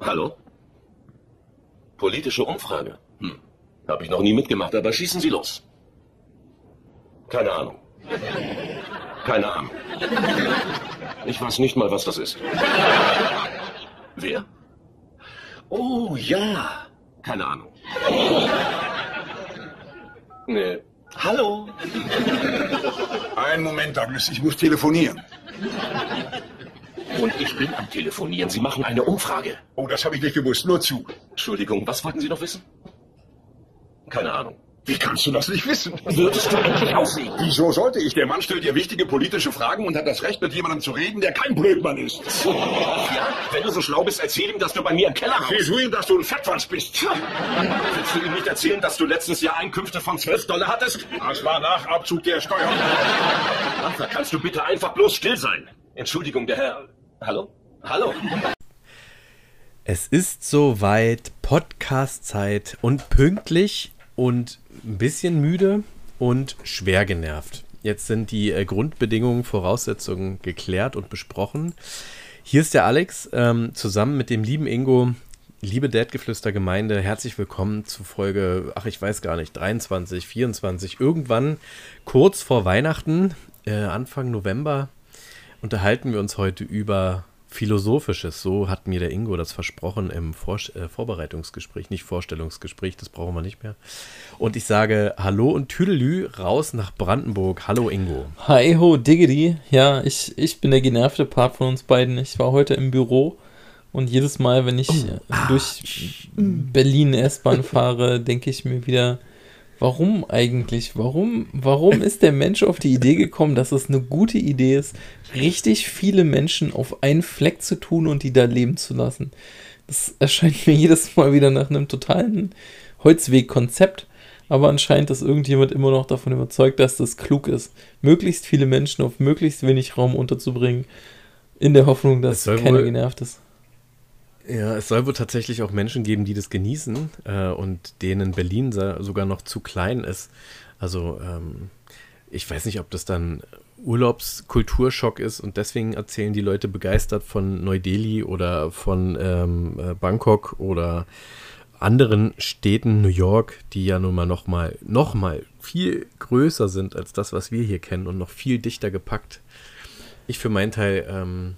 Hallo? Politische Umfrage? Hm. Habe ich noch nie mitgemacht, aber schießen Sie los. Keine Ahnung. Keine Ahnung. Ich weiß nicht mal, was das ist. Wer? Oh, ja. Keine Ahnung. Nee. Hallo. Einen Moment, Douglas, ich muss telefonieren. Und ich bin am Telefonieren. Sie machen eine Umfrage. Oh, das habe ich nicht gewusst. Nur zu. Entschuldigung, was wollten Sie noch wissen? Keine Ahnung. Wie kannst du das nicht wissen? Würdest du endlich auflegen? Wieso sollte ich? Der Mann stellt dir wichtige politische Fragen und hat das Recht, mit jemandem zu reden, der kein Blödmann ist. Ja, wenn du so schlau bist, erzähl ihm, dass du bei mir im Keller Siehst du ihm, dass du ein Fettwanz bist? Willst du ihm nicht erzählen, dass du letztes Jahr Einkünfte von 12 Dollar hattest? Das war nach Abzug der Steuern. Arthur, kannst du bitte einfach bloß still sein? Entschuldigung, der Herr... Hallo? Hallo? Es ist soweit Podcast-Zeit und pünktlich und ein bisschen müde und schwer genervt. Jetzt sind die äh, Grundbedingungen, Voraussetzungen geklärt und besprochen. Hier ist der Alex ähm, zusammen mit dem lieben Ingo. Liebe Dadgeflüster-Gemeinde, herzlich willkommen zu Folge, ach ich weiß gar nicht, 23, 24, irgendwann kurz vor Weihnachten, äh, Anfang November, unterhalten wir uns heute über Philosophisches. So hat mir der Ingo das versprochen im Vor äh, Vorbereitungsgespräch, nicht Vorstellungsgespräch, das brauchen wir nicht mehr. Und ich sage Hallo und Tüdelü raus nach Brandenburg. Hallo Ingo. Hi ho, Diggity. Ja, ich, ich bin der genervte Part von uns beiden. Ich war heute im Büro und jedes Mal, wenn ich oh, ah, durch Berlin S-Bahn fahre, denke ich mir wieder, Warum eigentlich? Warum, warum ist der Mensch auf die Idee gekommen, dass es eine gute Idee ist, richtig viele Menschen auf einen Fleck zu tun und die da leben zu lassen? Das erscheint mir jedes Mal wieder nach einem totalen Holzweg-Konzept. Aber anscheinend ist irgendjemand immer noch davon überzeugt, dass das klug ist, möglichst viele Menschen auf möglichst wenig Raum unterzubringen, in der Hoffnung, dass keiner genervt ist. Ja, es soll wohl tatsächlich auch Menschen geben, die das genießen äh, und denen Berlin sogar noch zu klein ist. Also ähm, ich weiß nicht, ob das dann Urlaubskulturschock ist und deswegen erzählen die Leute begeistert von Neu-Delhi oder von ähm, äh, Bangkok oder anderen Städten, New York, die ja nun mal noch mal, noch mal viel größer sind als das, was wir hier kennen und noch viel dichter gepackt. Ich für meinen Teil ähm,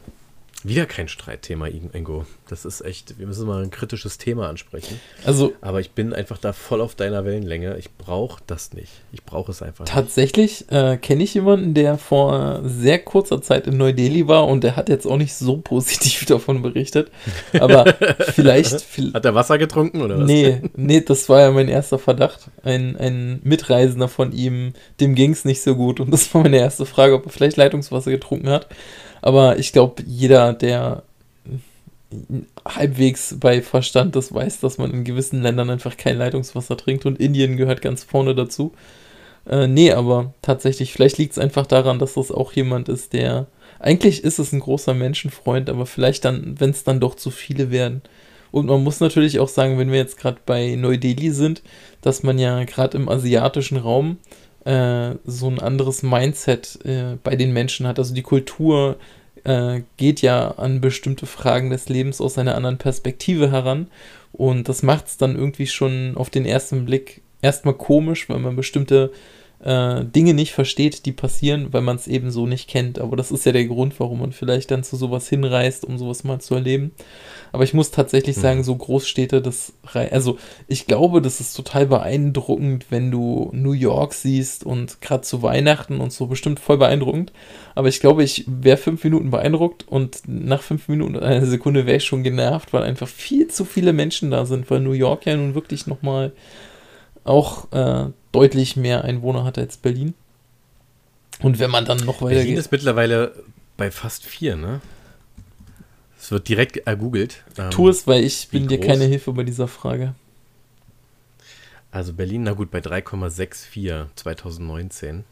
wieder kein Streitthema, Ingo. Das ist echt, wir müssen mal ein kritisches Thema ansprechen. Also, aber ich bin einfach da voll auf deiner Wellenlänge. Ich brauche das nicht. Ich brauche es einfach Tatsächlich äh, kenne ich jemanden, der vor sehr kurzer Zeit in Neu-Delhi war und der hat jetzt auch nicht so positiv davon berichtet. Aber vielleicht. hat er Wasser getrunken oder was? Nee, nee, das war ja mein erster Verdacht. Ein, ein Mitreisender von ihm, dem ging es nicht so gut. Und das war meine erste Frage, ob er vielleicht Leitungswasser getrunken hat. Aber ich glaube, jeder, der halbwegs bei Verstand das weiß, dass man in gewissen Ländern einfach kein Leitungswasser trinkt und Indien gehört ganz vorne dazu. Äh, nee, aber tatsächlich, vielleicht liegt es einfach daran, dass das auch jemand ist, der. Eigentlich ist es ein großer Menschenfreund, aber vielleicht dann, wenn es dann doch zu viele werden. Und man muss natürlich auch sagen, wenn wir jetzt gerade bei Neu-Delhi sind, dass man ja gerade im asiatischen Raum äh, so ein anderes Mindset äh, bei den Menschen hat. Also die Kultur äh, geht ja an bestimmte Fragen des Lebens aus einer anderen Perspektive heran. Und das macht es dann irgendwie schon auf den ersten Blick erstmal komisch, weil man bestimmte äh, Dinge nicht versteht, die passieren, weil man es eben so nicht kennt. Aber das ist ja der Grund, warum man vielleicht dann zu sowas hinreist, um sowas mal zu erleben. Aber ich muss tatsächlich mhm. sagen, so Großstädte, das, also ich glaube, das ist total beeindruckend, wenn du New York siehst und gerade zu Weihnachten und so bestimmt voll beeindruckend. Aber ich glaube, ich wäre fünf Minuten beeindruckt und nach fünf Minuten, eine Sekunde wäre ich schon genervt, weil einfach viel zu viele Menschen da sind, weil New York ja nun wirklich nochmal auch äh, deutlich mehr Einwohner hat als Berlin. Und wenn man dann noch weiter Berlin ist mittlerweile bei fast vier, ne? Es wird direkt ergoogelt. Ähm, tu es, weil ich bin groß. dir keine Hilfe bei dieser Frage. Also Berlin, na gut, bei 3,64 2019.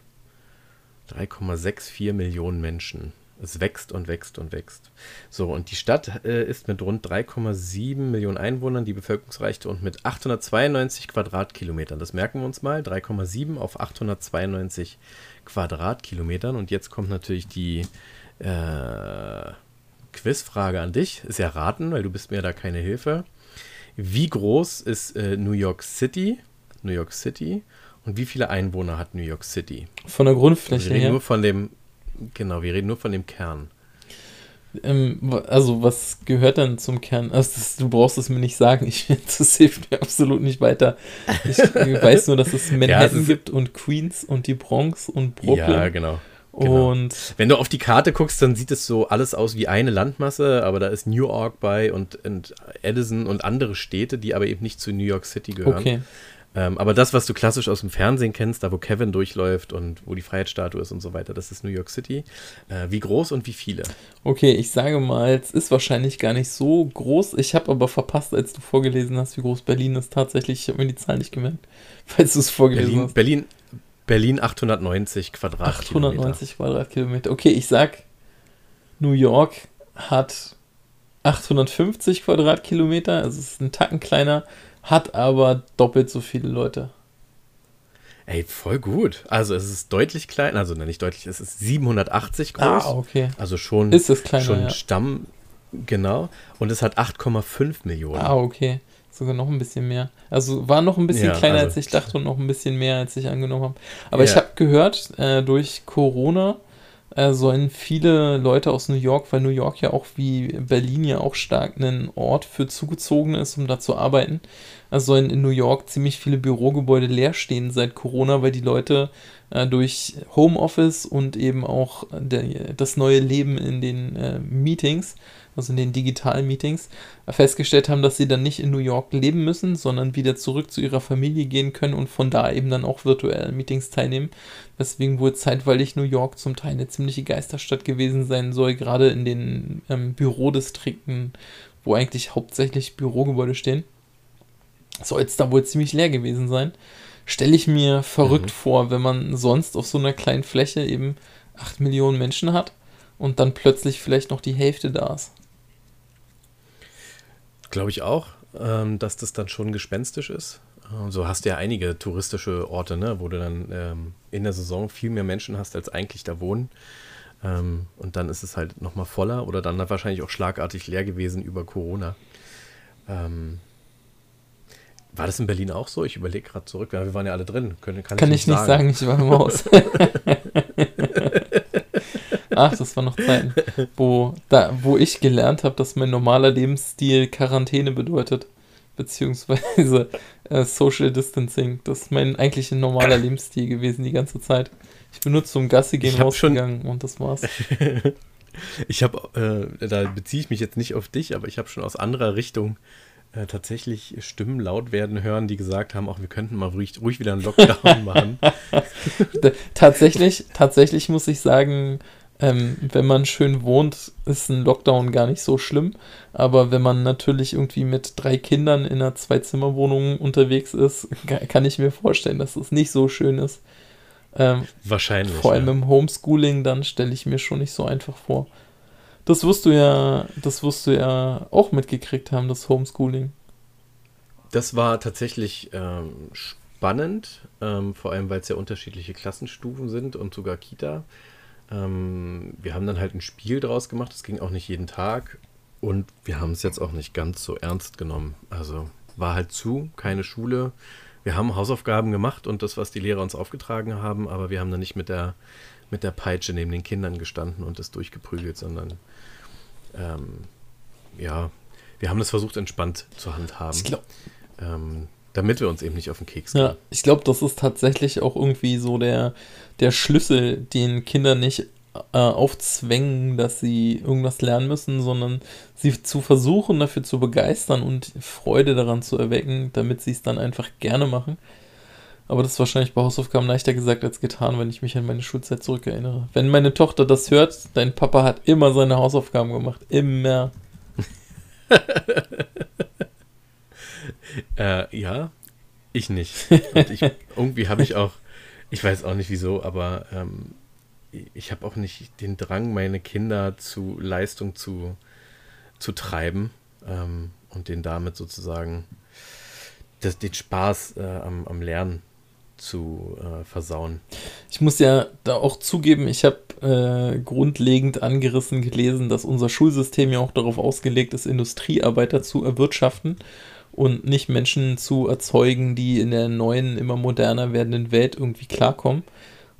3,64 Millionen Menschen. Es wächst und wächst und wächst. So, und die Stadt äh, ist mit rund 3,7 Millionen Einwohnern die bevölkerungsreichste und mit 892 Quadratkilometern. Das merken wir uns mal. 3,7 auf 892 Quadratkilometern. Und jetzt kommt natürlich die äh, Quizfrage an dich. Ist ja raten, weil du bist mir da keine Hilfe. Wie groß ist äh, New York City? New York City. Und wie viele Einwohner hat New York City? Von der Grundfläche reden her. nur von dem, genau, wir reden nur von dem Kern. Ähm, also, was gehört denn zum Kern? Also, das, du brauchst es mir nicht sagen. Ich, das hilft mir absolut nicht weiter. Ich weiß nur, dass es Manhattan ist- gibt und Queens und die Bronx und Brooklyn. Ja, genau. genau. Und Wenn du auf die Karte guckst, dann sieht es so alles aus wie eine Landmasse, aber da ist New York bei und, und Edison und andere Städte, die aber eben nicht zu New York City gehören. okay. Ähm, aber das, was du klassisch aus dem Fernsehen kennst, da wo Kevin durchläuft und wo die Freiheitsstatue ist und so weiter, das ist New York City. Äh, wie groß und wie viele? Okay, ich sage mal, es ist wahrscheinlich gar nicht so groß. Ich habe aber verpasst, als du vorgelesen hast, wie groß Berlin ist. Tatsächlich, ich habe mir die Zahl nicht gemerkt, falls du es vorgelesen Berlin, hast. Berlin, Berlin 890 Quadratkilometer. 890 Quadratkilometer. Okay, ich sag, New York hat 850 Quadratkilometer, also es ist ein Tacken kleiner, hat aber doppelt so viele Leute. Ey, voll gut. Also es ist deutlich klein, also nicht deutlich, es ist 780 groß. Ah, okay. Also schon, Ist es kleiner, schon ja. Stamm, genau. Und es hat 8,5 Millionen. Ah, okay. Sogar noch ein bisschen mehr. Also war noch ein bisschen Ja, kleiner, also- als ich dachte und noch ein bisschen mehr, als ich angenommen habe. Aber ich Ja. habe gehört, äh, durch Corona äh, sollen viele Leute aus New York, weil New York ja auch wie Berlin ja auch stark ein Ort für Zugezogene ist, um da zu arbeiten, äh, sollen in New York ziemlich viele Bürogebäude leer stehen seit Corona, weil die Leute äh, durch Homeoffice und eben auch der, das neue Leben in den äh, Meetings, also in den digitalen Meetings, festgestellt haben, dass sie dann nicht in New York leben müssen, sondern wieder zurück zu ihrer Familie gehen können und von da eben dann auch virtuell Meetings teilnehmen. Weswegen wohl zeitweilig New York zum Teil eine ziemliche Geisterstadt gewesen sein soll, gerade in den ähm, Bürodistrikten, wo eigentlich hauptsächlich Bürogebäude stehen. Soll es da wohl ziemlich leer gewesen sein. Stelle ich mir verrückt vor, wenn man sonst auf so einer kleinen Fläche eben 8 Millionen Menschen hat und dann plötzlich vielleicht noch die Hälfte da ist. Glaube ich auch, ähm, dass das dann schon gespenstisch ist. Äh, So hast du ja einige touristische Orte, ne, wo du dann ähm, in der Saison viel mehr Menschen hast, als eigentlich da wohnen. Ähm, und dann ist es halt nochmal voller oder dann wahrscheinlich auch schlagartig leer gewesen über Corona. Ähm, war das in Berlin auch so? Ich überlege gerade zurück. Ja, wir waren ja alle drin. Können, kann, Kann ich nicht sagen, ich war im Haus. Ach, das waren noch Zeiten, wo, da, wo ich gelernt habe, dass mein normaler Lebensstil Quarantäne bedeutet. Beziehungsweise äh, Social Distancing. Das ist mein eigentlich ein normaler Lebensstil gewesen die ganze Zeit. Ich bin nur zum Gassi gehen hab schon- rausgegangen und das war's. Ich habe, äh, da beziehe ich mich jetzt nicht auf dich, aber ich habe schon aus anderer Richtung äh, tatsächlich Stimmen laut werden hören, die gesagt haben, auch wir könnten mal ruhig, ruhig wieder einen Lockdown machen. Tatsächlich, tatsächlich muss ich sagen, ähm, wenn man schön wohnt, ist ein Lockdown gar nicht so schlimm. Aber wenn man natürlich irgendwie mit drei Kindern in einer Zwei-Zimmer-Wohnung unterwegs ist, ka- kann ich mir vorstellen, dass es nicht so schön ist. Ähm, Wahrscheinlich. vor allem ja. im Homeschooling, dann stelle ich mir schon nicht so einfach vor. Das wirst du ja, das wirst du ja auch mitgekriegt haben, das Homeschooling. Das war tatsächlich ähm, spannend, ähm, vor allem weil es ja unterschiedliche Klassenstufen sind und sogar Kita. Ähm, wir haben dann halt ein Spiel draus gemacht, das ging auch nicht jeden Tag und wir haben es jetzt auch nicht ganz so ernst genommen. Also war halt zu, keine Schule. Wir haben Hausaufgaben gemacht und das, was die Lehrer uns aufgetragen haben, aber wir haben dann nicht mit der, mit der Peitsche neben den Kindern gestanden und das durchgeprügelt, sondern ähm, ja, wir haben das versucht entspannt zu handhaben Ich glaube, ähm, damit wir uns eben nicht auf den Keks gehen. Ja, ich glaube, das ist tatsächlich auch irgendwie so der, der Schlüssel, den Kinder nicht äh, aufzwängen, dass sie irgendwas lernen müssen, sondern sie zu versuchen, dafür zu begeistern und Freude daran zu erwecken, damit sie es dann einfach gerne machen. Aber das ist wahrscheinlich bei Hausaufgaben leichter gesagt als getan, wenn ich mich an meine Schulzeit zurückerinnere. Wenn meine Tochter das hört, dein Papa hat immer seine Hausaufgaben gemacht. Immer. Äh, ja, ich nicht. Und ich, irgendwie habe ich auch, ich weiß auch nicht wieso, aber ähm, ich habe auch nicht den Drang, meine Kinder zu Leistung zu, zu treiben ähm, und den damit sozusagen das, den Spaß äh, am, am Lernen zu äh, versauen. Ich muss ja da auch zugeben, ich habe äh, grundlegend angerissen gelesen, dass unser Schulsystem ja auch darauf ausgelegt ist, Industriearbeiter zu erwirtschaften und nicht Menschen zu erzeugen, die in der neuen, immer moderner werdenden Welt irgendwie klarkommen.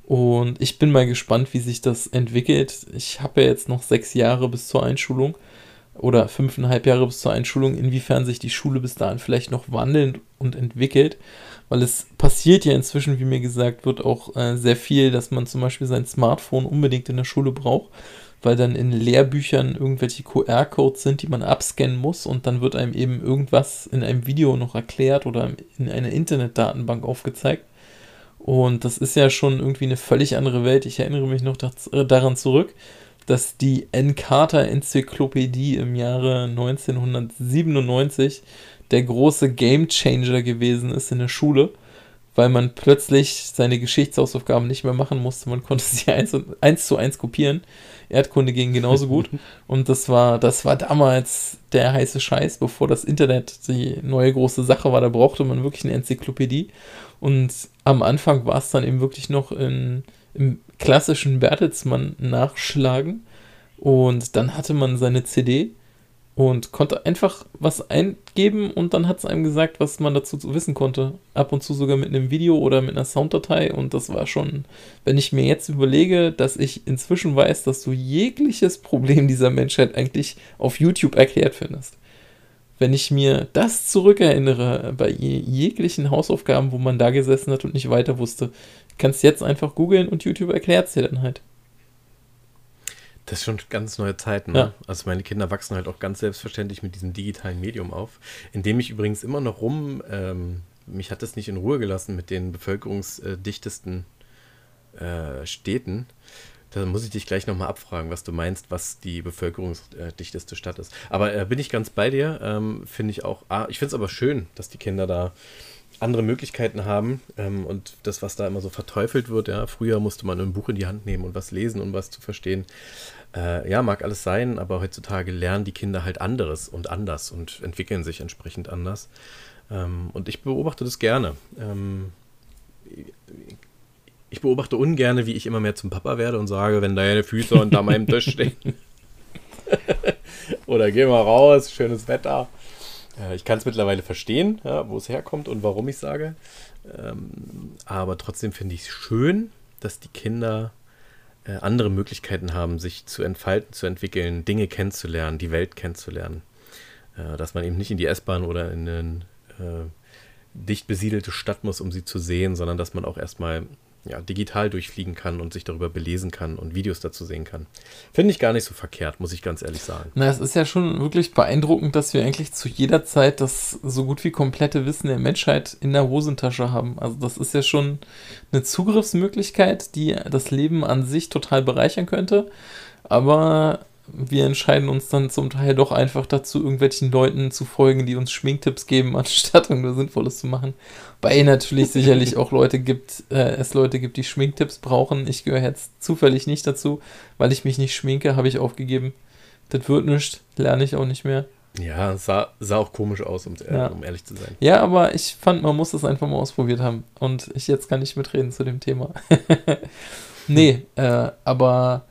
Und ich bin mal gespannt, wie sich das entwickelt. Ich habe ja jetzt noch sechs Jahre bis zur Einschulung oder fünfeinhalb Jahre bis zur Einschulung, inwiefern sich die Schule bis dahin vielleicht noch wandelt und entwickelt. Weil es passiert ja inzwischen, wie mir gesagt wird, auch äh, sehr viel, dass man zum Beispiel sein Smartphone unbedingt in der Schule braucht, weil dann in Lehrbüchern irgendwelche QR-Codes sind, die man abscannen muss und dann wird einem eben irgendwas in einem Video noch erklärt oder in einer Internetdatenbank aufgezeigt. Und das ist ja schon irgendwie eine völlig andere Welt. Ich erinnere mich noch äh, daran zurück, dass die Encarta-Enzyklopädie im Jahre 1997 der große Gamechanger gewesen ist in der Schule, weil man plötzlich seine Geschichtshausaufgaben nicht mehr machen musste. Man konnte sie eins, eins zu eins kopieren. Erdkunde ging genauso gut. Und das war, das war damals der heiße Scheiß, bevor das Internet die neue große Sache war. Da brauchte man wirklich eine Enzyklopädie. Und am Anfang war es dann eben wirklich noch in, im klassischen Bertelsmann nachschlagen. Und dann hatte man seine CD und konnte einfach was eingeben und dann hat es einem gesagt, was man dazu wissen konnte. Ab und zu sogar mit einem Video oder mit einer Sounddatei und das war schon, wenn ich mir jetzt überlege, dass ich inzwischen weiß, dass du jegliches Problem dieser Menschheit eigentlich auf YouTube erklärt findest. Wenn ich mir das zurückerinnere bei jeglichen Hausaufgaben, wo man da gesessen hat und nicht weiter wusste, kannst jetzt einfach googeln und YouTube erklärt es dir dann halt. Das ist schon ganz neue Zeiten. Ne? Ja. Also meine Kinder wachsen halt auch ganz selbstverständlich mit diesem digitalen Medium auf, in dem ich übrigens immer noch rum, ähm, mich hat das nicht in Ruhe gelassen mit den bevölkerungsdichtesten äh, Städten. Da muss ich dich gleich nochmal abfragen, was du meinst, was die bevölkerungsdichteste Stadt ist. Aber äh, bin ich ganz bei dir. Ähm, finde ich auch. Ah, ich finde es aber schön, dass die Kinder da andere Möglichkeiten haben ähm, und das, was da immer so verteufelt wird, ja, früher musste man ein Buch in die Hand nehmen und was lesen, um was zu verstehen. Äh, ja, mag alles sein, aber heutzutage lernen die Kinder halt anderes und anders und entwickeln sich entsprechend anders. Ähm, und ich beobachte das gerne. Ähm, ich beobachte ungern, wie ich immer mehr zum Papa werde und sage, wenn deine Füße unter meinem Tisch stehen. Oder geh mal raus, schönes Wetter. Äh, ich kann es mittlerweile verstehen, ja, wo es herkommt und warum ich sage. Ähm, aber trotzdem finde ich es schön, dass die Kinder äh, andere Möglichkeiten haben, sich zu entfalten, zu entwickeln, Dinge kennenzulernen, die Welt kennenzulernen. Äh, dass man eben nicht in die S-Bahn oder in eine äh, dicht besiedelte Stadt muss, um sie zu sehen, sondern dass man auch erstmal ja, digital durchfliegen kann und sich darüber belesen kann und Videos dazu sehen kann. Finde ich gar nicht so verkehrt, muss ich ganz ehrlich sagen. Na, es ist ja schon wirklich beeindruckend, dass wir eigentlich zu jeder Zeit das so gut wie komplette Wissen der Menschheit in der Hosentasche haben. Also das ist ja schon eine Zugriffsmöglichkeit, die das Leben an sich total bereichern könnte. Aber wir entscheiden uns dann zum Teil doch einfach dazu, irgendwelchen Leuten zu folgen, die uns Schminktipps geben, anstatt irgendwas Sinnvolles zu machen. Bei natürlich sicherlich auch Leute gibt, äh, es Leute gibt, die Schminktipps brauchen. Ich gehöre jetzt zufällig nicht dazu, weil ich mich nicht schminke, habe ich aufgegeben. Das wird nichts, lerne ich auch nicht mehr. Ja, sah, sah auch komisch aus, um, ja. um, ehrlich zu sein. Ja, aber ich fand, man muss das einfach mal ausprobiert haben. Und ich jetzt kann nicht mitreden zu dem Thema. nee, äh, aber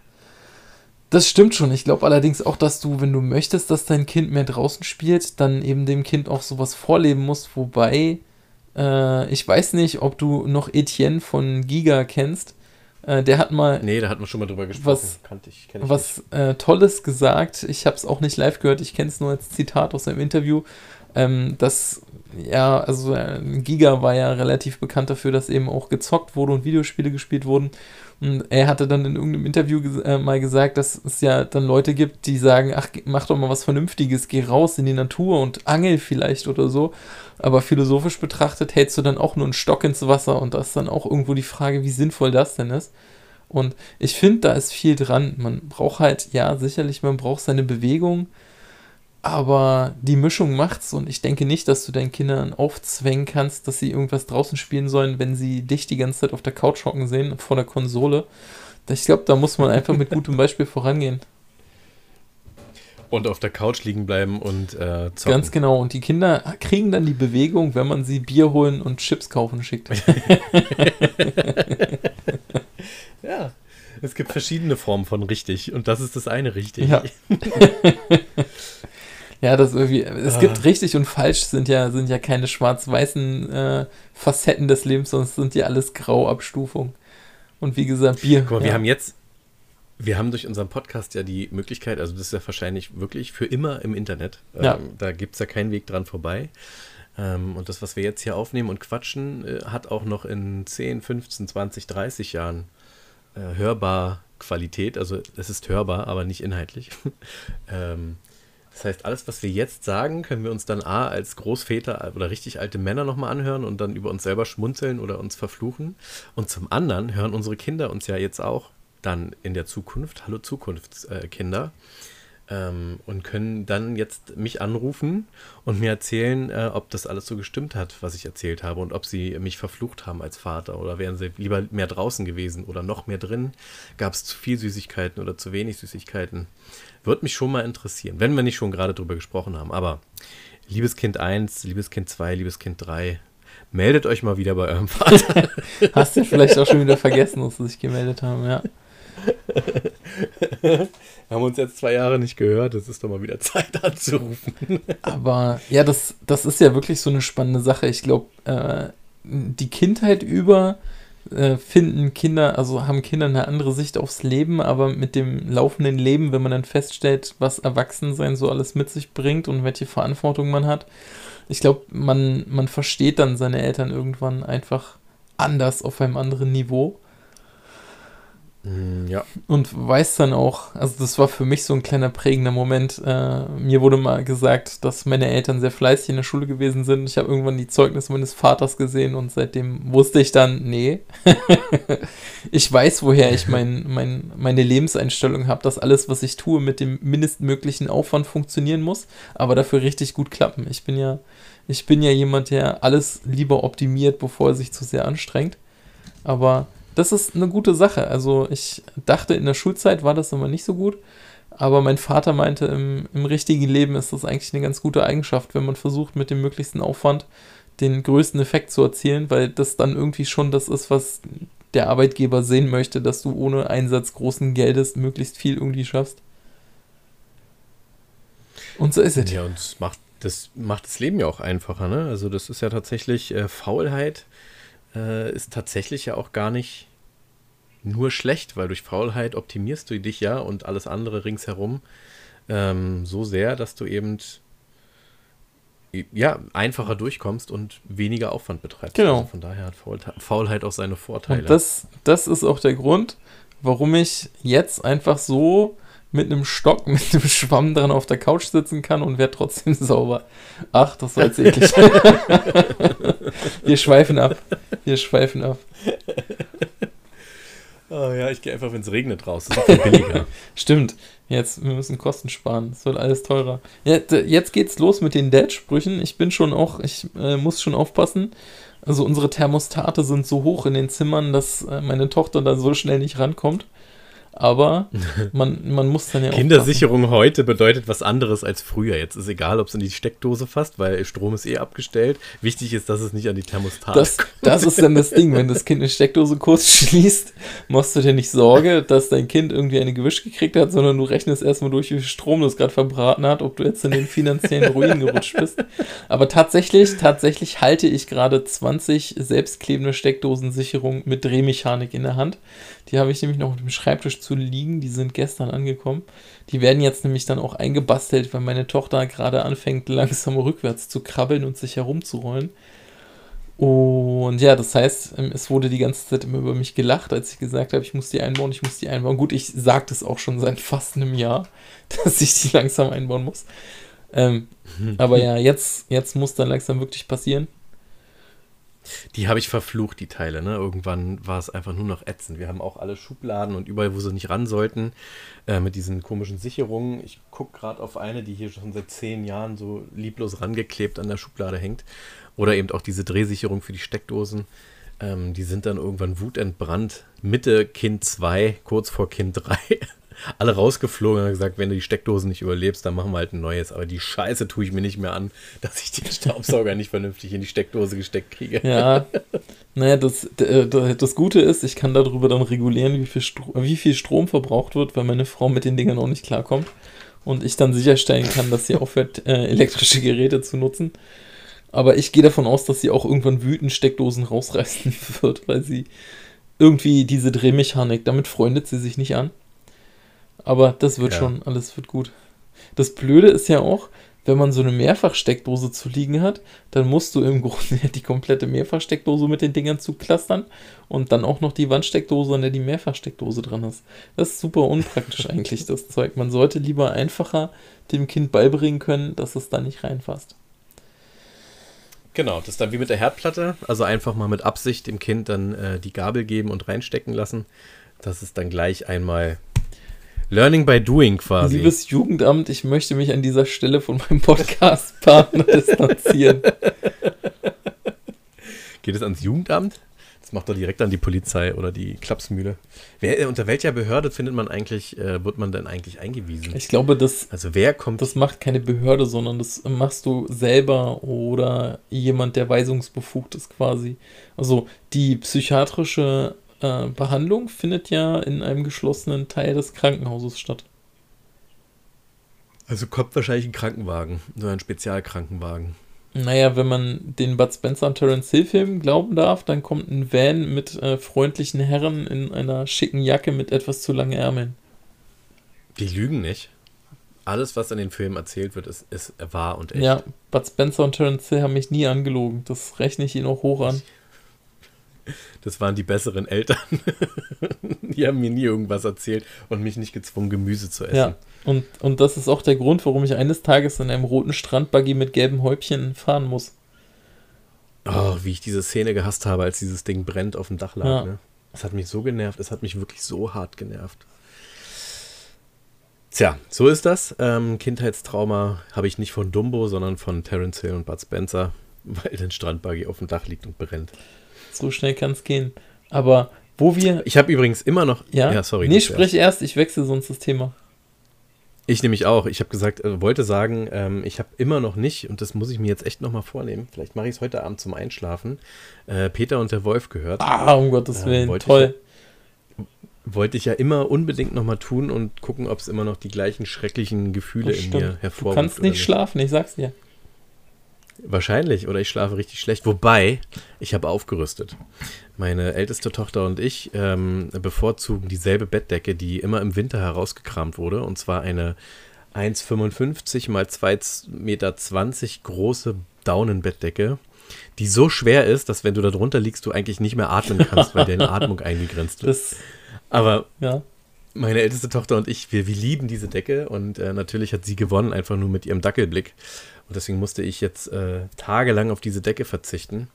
das stimmt schon. Ich glaube allerdings auch, dass du, wenn du möchtest, dass dein Kind mehr draußen spielt, dann eben dem Kind auch sowas vorleben musst. Wobei, äh, ich weiß nicht, ob du noch Etienne von Giga kennst. Äh, der hat mal. Nee, da hat man schon mal drüber gesprochen. Was, Kannte ich, ich was äh, Tolles gesagt. Ich habe es auch nicht live gehört. Ich kenne es nur als Zitat aus einem Interview. Ähm, dass, ja, also äh, Giga war ja relativ bekannt dafür, dass eben auch gezockt wurde und Videospiele gespielt wurden. Er hatte dann in irgendeinem Interview äh, mal gesagt, dass es ja dann Leute gibt, die sagen, ach, mach doch mal was Vernünftiges, geh raus in die Natur und angel vielleicht oder so. Aber philosophisch betrachtet hältst du dann auch nur einen Stock ins Wasser und das ist dann auch irgendwo die Frage, wie sinnvoll das denn ist. Und ich finde, da ist viel dran. Man braucht halt, ja, sicherlich, man braucht seine Bewegung, aber die Mischung macht's und ich denke nicht, dass du deinen Kindern aufzwängen kannst, dass sie irgendwas draußen spielen sollen, wenn sie dich die ganze Zeit auf der Couch hocken sehen, vor der Konsole. Ich glaube, da muss man einfach mit gutem Beispiel vorangehen. Und auf der Couch liegen bleiben und äh, zocken. Ganz genau. Und die Kinder kriegen dann die Bewegung, wenn man sie Bier holen und Chips kaufen schickt. ja. Es gibt verschiedene Formen von richtig und das ist das eine richtig. Ja, ja das irgendwie. Es ah. gibt richtig und falsch sind ja, sind ja keine schwarz-weißen äh, Facetten des Lebens, es sind ja alles Grauabstufungen. Und wie gesagt, Bier. Guck mal, ja. wir haben jetzt, wir haben durch unseren Podcast ja die Möglichkeit, also das ist ja wahrscheinlich wirklich für immer im Internet. Ja. Ähm, da gibt es ja keinen Weg dran vorbei. Ähm, und das, was wir jetzt hier aufnehmen und quatschen, äh, hat auch noch in 10, 15, 20, 30 Jahren äh, hörbar Qualität. Also es ist hörbar, aber nicht inhaltlich. das heißt, alles, was wir jetzt sagen, können wir uns dann A als Großväter oder richtig alte Männer nochmal anhören und dann über uns selber schmunzeln oder uns verfluchen. Und zum anderen hören unsere Kinder uns ja jetzt auch dann in der Zukunft, hallo Zukunftskinder, ähm, und können dann jetzt mich anrufen und mir erzählen, äh, ob das alles so gestimmt hat, was ich erzählt habe und ob sie mich verflucht haben als Vater oder wären sie lieber mehr draußen gewesen oder noch mehr drin. Gab es zu viel Süßigkeiten oder zu wenig Süßigkeiten? Würde mich schon mal interessieren, wenn wir nicht schon gerade drüber gesprochen haben. Aber liebes Kind 1, liebes Kind 2, liebes Kind 3, meldet euch mal wieder bei eurem Vater. Hast du vielleicht auch schon wieder vergessen, dass sie sich gemeldet haben, ja. Wir haben uns jetzt zwei Jahre nicht gehört, es ist doch mal wieder Zeit anzurufen. Aber ja, das, das ist ja wirklich so eine spannende Sache. Ich glaube, äh, die Kindheit über finden Kinder, also haben Kinder eine andere Sicht aufs Leben, aber mit dem laufenden Leben, wenn man dann feststellt, was Erwachsensein so alles mit sich bringt und welche Verantwortung man hat, ich glaube, man, man versteht dann seine Eltern irgendwann einfach anders auf einem anderen Niveau. Mm, ja. Und weiß dann auch, also das war für mich so ein kleiner prägender Moment. Äh, mir wurde mal gesagt, dass meine Eltern sehr fleißig in der Schule gewesen sind. Ich habe irgendwann die Zeugnisse meines Vaters gesehen und seitdem wusste ich dann, nee, ich weiß, woher ich mein, mein, meine Lebenseinstellung habe, dass alles, was ich tue, mit dem mindestmöglichen Aufwand funktionieren muss, aber dafür richtig gut klappen. Ich bin ja, ich bin ja jemand, der alles lieber optimiert, bevor er sich zu sehr anstrengt. Aber das ist eine gute Sache. Also ich dachte, in der Schulzeit war das immer nicht so gut. Aber mein Vater meinte, im, im richtigen Leben ist das eigentlich eine ganz gute Eigenschaft, wenn man versucht, mit dem möglichsten Aufwand den größten Effekt zu erzielen, weil das dann irgendwie schon das ist, was der Arbeitgeber sehen möchte, dass du ohne Einsatz großen Geldes möglichst viel irgendwie schaffst. Und so ist es. Ja, und das macht das, macht das Leben ja auch einfacher. Ne? Also das ist ja tatsächlich äh, Faulheit äh, ist tatsächlich ja auch gar nicht nur schlecht, weil durch Faulheit optimierst du dich ja und alles andere ringsherum ähm, so sehr, dass du eben ja, einfacher durchkommst und weniger Aufwand betreibst. Genau. Also von daher hat Faulheit auch seine Vorteile. Und das, das ist auch der Grund, warum ich jetzt einfach so mit einem Stock, mit einem Schwamm dran auf der Couch sitzen kann und werde trotzdem sauber. Ach, das war jetzt eklig. Wir schweifen ab. Wir schweifen ab. Oh ja, ich gehe einfach, wenn es regnet raus. Das ist viel billiger. Stimmt. Jetzt, wir müssen Kosten sparen. Es wird alles teurer. Jetzt, jetzt geht's los mit den Dad-Sprüchen. Ich bin schon auch, ich äh, muss schon aufpassen. Also unsere Thermostate sind so hoch in den Zimmern, dass äh, meine Tochter da so schnell nicht rankommt. Aber man, man muss dann ja auch. Kindersicherung heute bedeutet was anderes als früher. Jetzt ist egal, ob es in die Steckdose fasst, weil Strom ist eh abgestellt. Wichtig ist, dass es nicht an die Thermostat das, das ist dann das Ding. Wenn das Kind eine Steckdose kurz schließt, machst du dir nicht Sorge, dass dein Kind irgendwie eine Gewisch gekriegt hat, sondern du rechnest erstmal durch, wie viel Strom das gerade verbraten hat, ob du jetzt in den finanziellen Ruin gerutscht bist. Aber tatsächlich, tatsächlich halte ich gerade 20 selbstklebende Steckdosensicherungen mit Drehmechanik in der Hand. Die habe ich nämlich noch auf dem Schreibtisch zu liegen. Die sind gestern angekommen. Die werden jetzt nämlich dann auch eingebastelt, weil meine Tochter gerade anfängt, langsam rückwärts zu krabbeln und sich herumzurollen. Und ja, das heißt, ähm, es wurde die ganze Zeit immer über mich gelacht, als ich gesagt habe, ich muss die einbauen, ich muss die einbauen. Gut, ich sagte es auch schon seit fast einem Jahr, dass ich die langsam einbauen muss. Ähm, aber ja, jetzt, jetzt muss dann langsam wirklich passieren. Die habe ich verflucht, die Teile. Ne? Irgendwann war es einfach nur noch ätzend. Wir haben auch alle Schubladen und überall, wo sie nicht ran sollten, äh, mit diesen komischen Sicherungen. Ich gucke gerade auf eine, die hier schon seit zehn Jahren so lieblos rangeklebt an der Schublade hängt. Oder eben auch diese Drehsicherung für die Steckdosen. Ähm, die sind dann irgendwann wutentbrannt. Mitte Kind 2, kurz vor Kind 3. alle rausgeflogen und gesagt, wenn du die Steckdosen nicht überlebst, dann machen wir halt ein neues. Aber die Scheiße tue ich mir nicht mehr an, dass ich den Staubsauger nicht vernünftig in die Steckdose gesteckt kriege. Ja, naja, das, äh, das Gute ist, ich kann darüber dann regulieren, wie viel, wie viel Strom verbraucht wird, weil meine Frau mit den Dingern auch nicht klarkommt. Und ich dann sicherstellen kann, dass sie aufhört, äh, elektrische Geräte zu nutzen. Aber ich gehe davon aus, dass sie auch irgendwann wütend Steckdosen rausreißen wird, weil sie irgendwie diese Drehmechanik, damit freundet sie sich nicht an. Aber das wird ja. schon, alles wird gut. Das Blöde ist ja auch, wenn man so eine Mehrfachsteckdose zu liegen hat, dann musst du im Grunde die komplette Mehrfachsteckdose mit den Dingern zuklastern und dann auch noch die Wandsteckdose, an der die Mehrfachsteckdose dran ist. Das ist super unpraktisch eigentlich, das Zeug. Man sollte lieber einfacher dem Kind beibringen können, dass es da nicht reinfasst. Genau, das ist dann wie mit der Herdplatte. Also einfach mal mit Absicht dem Kind dann äh, die Gabel geben und reinstecken lassen. Das ist dann gleich einmal Learning by Doing quasi. Liebes Jugendamt, ich möchte mich an dieser Stelle von meinem Podcast-Partner distanzieren. Geht es ans Jugendamt? Das macht doch direkt an die Polizei oder die Klapsmühle. Wer, äh, unter welcher Behörde findet man eigentlich, äh, wird man denn eigentlich eingewiesen? Ich glaube, das, also wer kommt? Das macht keine Behörde, sondern das machst du selber oder jemand, der weisungsbefugt ist quasi. Also die psychiatrische äh, Behandlung findet ja in einem geschlossenen Teil des Krankenhauses statt. Also kommt wahrscheinlich ein Krankenwagen, so ein Spezialkrankenwagen. Naja, wenn man den Bud Spencer und Terence Hill Film glauben darf, dann kommt ein Van mit äh, freundlichen Herren in einer schicken Jacke mit etwas zu langen Ärmeln. Die lügen nicht. Alles, was in den Filmen erzählt wird, ist, ist wahr und echt. Ja, Bud Spencer und Terence Hill haben mich nie angelogen. Das rechne ich ihnen auch hoch an. Das waren die besseren Eltern. die haben mir nie irgendwas erzählt und mich nicht gezwungen, Gemüse zu essen. Ja, und, und das ist auch der Grund, warum ich eines Tages in einem roten Strandbuggy mit gelben Häubchen fahren muss. Oh, wie ich diese Szene gehasst habe, als dieses Ding brennt auf dem Dach lag. Ja. Ne? Es hat mich so genervt, es hat mich wirklich so hart genervt. Tja, so ist das. Ähm, Kindheitstrauma habe ich nicht von Dumbo, sondern von Terence Hill und Bud Spencer, weil der Strandbuggy auf dem Dach liegt und brennt. So schnell kann es gehen. Aber wo wir. Ich habe übrigens immer noch. Ja, ja sorry. Nee, sprich erst. erst, ich wechsle sonst das Thema. Ich nämlich auch. Ich habe gesagt, äh, wollte sagen, ähm, ich habe immer noch nicht, und das muss ich mir jetzt echt nochmal vornehmen, vielleicht mache ich es heute Abend zum Einschlafen, äh, Peter und der Wolf gehört. Ah, um Gottes äh, Willen, toll. Ich, wollte ich ja immer unbedingt nochmal tun und gucken, ob es immer noch die gleichen schrecklichen Gefühle in mir hervorruft. Du kannst nicht, nicht schlafen, ich sag's dir. Wahrscheinlich, oder ich schlafe richtig schlecht. Wobei, ich habe aufgerüstet. Meine älteste Tochter und ich ähm, bevorzugen dieselbe Bettdecke, die immer im Winter herausgekramt wurde. Und zwar eine 1,55 mal 2,20 Meter große Daunenbettdecke, die so schwer ist, dass wenn du da drunter liegst, du eigentlich nicht mehr atmen kannst, weil deine Atmung eingegrenzt wird. Das, Aber ja. meine älteste Tochter und ich, wir, wir lieben diese Decke und äh, natürlich hat sie gewonnen, einfach nur mit ihrem Dackelblick. Und deswegen musste ich jetzt äh, tagelang auf diese Decke verzichten.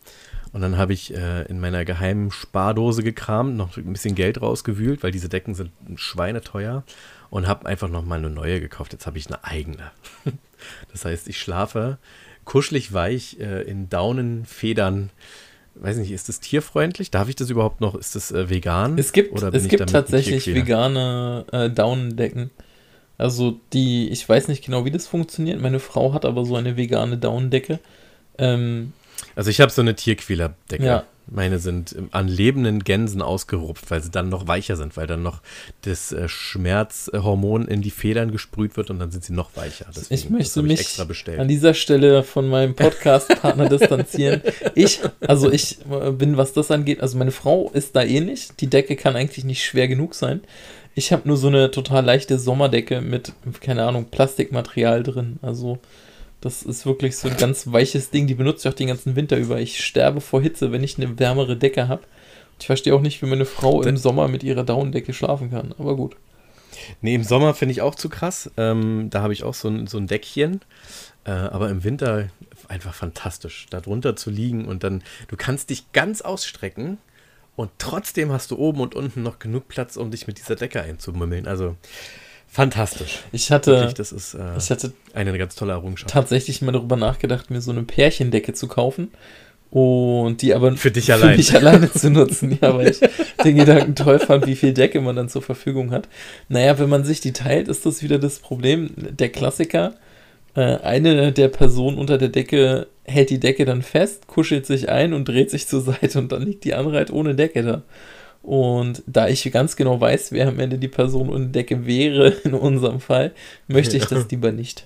Und dann habe ich äh, in meiner geheimen Spardose gekramt, noch ein bisschen Geld rausgewühlt, weil diese Decken sind schweineteuer. Und habe einfach nochmal eine neue gekauft. Jetzt habe ich eine eigene. das heißt, ich schlafe kuschelig weich äh, in Daunenfedern. Weiß nicht, ist das tierfreundlich? Darf ich das überhaupt noch? Ist das äh, vegan? Es gibt, es gibt tatsächlich vegane äh, Daunendecken. Also die, ich weiß nicht genau, wie das funktioniert. Meine Frau hat aber so eine vegane Daunendecke. Ähm, also ich habe so eine Tierquälerdecke. Ja. Meine sind an lebenden Gänsen ausgerupft, weil sie dann noch weicher sind, weil dann noch das äh, Schmerzhormon in die Federn gesprüht wird und dann sind sie noch weicher. Deswegen, ich möchte mich extra an dieser Stelle von meinem Podcast-Partner distanzieren. Ich, also ich äh, bin, was das angeht, also meine Frau ist da ähnlich. Die Decke kann eigentlich nicht schwer genug sein. Ich habe nur so eine total leichte Sommerdecke mit, keine Ahnung, Plastikmaterial drin. Also, das ist wirklich so ein ganz weiches Ding. Die benutze ich auch den ganzen Winter über. Ich sterbe vor Hitze, wenn ich eine wärmere Decke habe. Ich verstehe auch nicht, wie meine Frau im Sommer mit ihrer Daunendecke schlafen kann. Aber gut. Nee, im Sommer finde ich auch zu krass. Ähm, da habe ich auch so ein, so ein Deckchen. Äh, aber im Winter einfach fantastisch, da drunter zu liegen und dann, du kannst dich ganz ausstrecken und trotzdem hast du oben und unten noch genug Platz, um dich mit dieser Decke einzumümmeln. Also fantastisch. Ich hatte, Wirklich, das ist äh, ich hatte eine ganz tolle Errungenschaft. Tatsächlich mal darüber nachgedacht, mir so eine Pärchendecke zu kaufen Und die aber für dich allein. Für mich alleine zu nutzen, ja, weil ich den Gedanken toll fand, wie viel Decke man dann zur Verfügung hat. Naja, wenn man sich die teilt, ist das wieder das Problem. Der Klassiker, äh, eine der Personen unter der Decke hält die Decke dann fest, kuschelt sich ein und dreht sich zur Seite und dann liegt die andere halt ohne Decke da. Und da ich ganz genau weiß, wer am Ende die Person ohne Decke wäre, in unserem Fall, möchte ich das lieber nicht.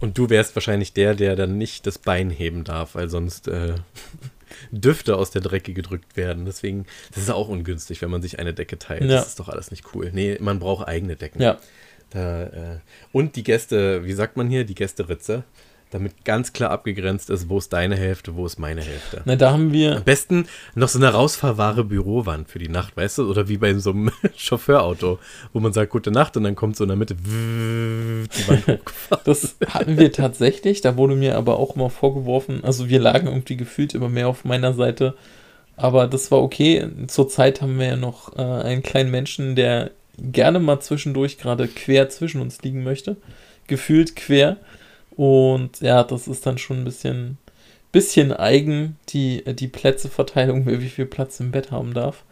Und du wärst wahrscheinlich der, der dann nicht das Bein heben darf, weil sonst äh, Düfte aus der Drecke gedrückt werden. Deswegen, das ist auch ungünstig, wenn man sich eine Decke teilt. Ja. Das ist doch alles nicht cool. Nee, man braucht eigene Decken. Ja. Da, äh, und die Gäste, wie sagt man hier, die Gästeritze damit ganz klar abgegrenzt ist, wo ist deine Hälfte, wo ist meine Hälfte. Na, da haben wir. Am besten noch so eine rausfahrbare Bürowand für die Nacht, weißt du? Oder wie bei so einem Chauffeurauto, wo man sagt, gute Nacht und dann kommt so in der Mitte die Wand hochgefahren. Das hatten wir tatsächlich, da wurde mir aber auch immer vorgeworfen, also wir lagen irgendwie gefühlt immer mehr auf meiner Seite, aber das war okay. Zurzeit haben wir ja noch äh, einen kleinen Menschen, der gerne mal zwischendurch gerade quer zwischen uns liegen möchte. Gefühlt quer. Und ja, das ist dann schon ein bisschen, bisschen eigen, die, die Plätzeverteilung, wer wie viel Platz im Bett haben darf.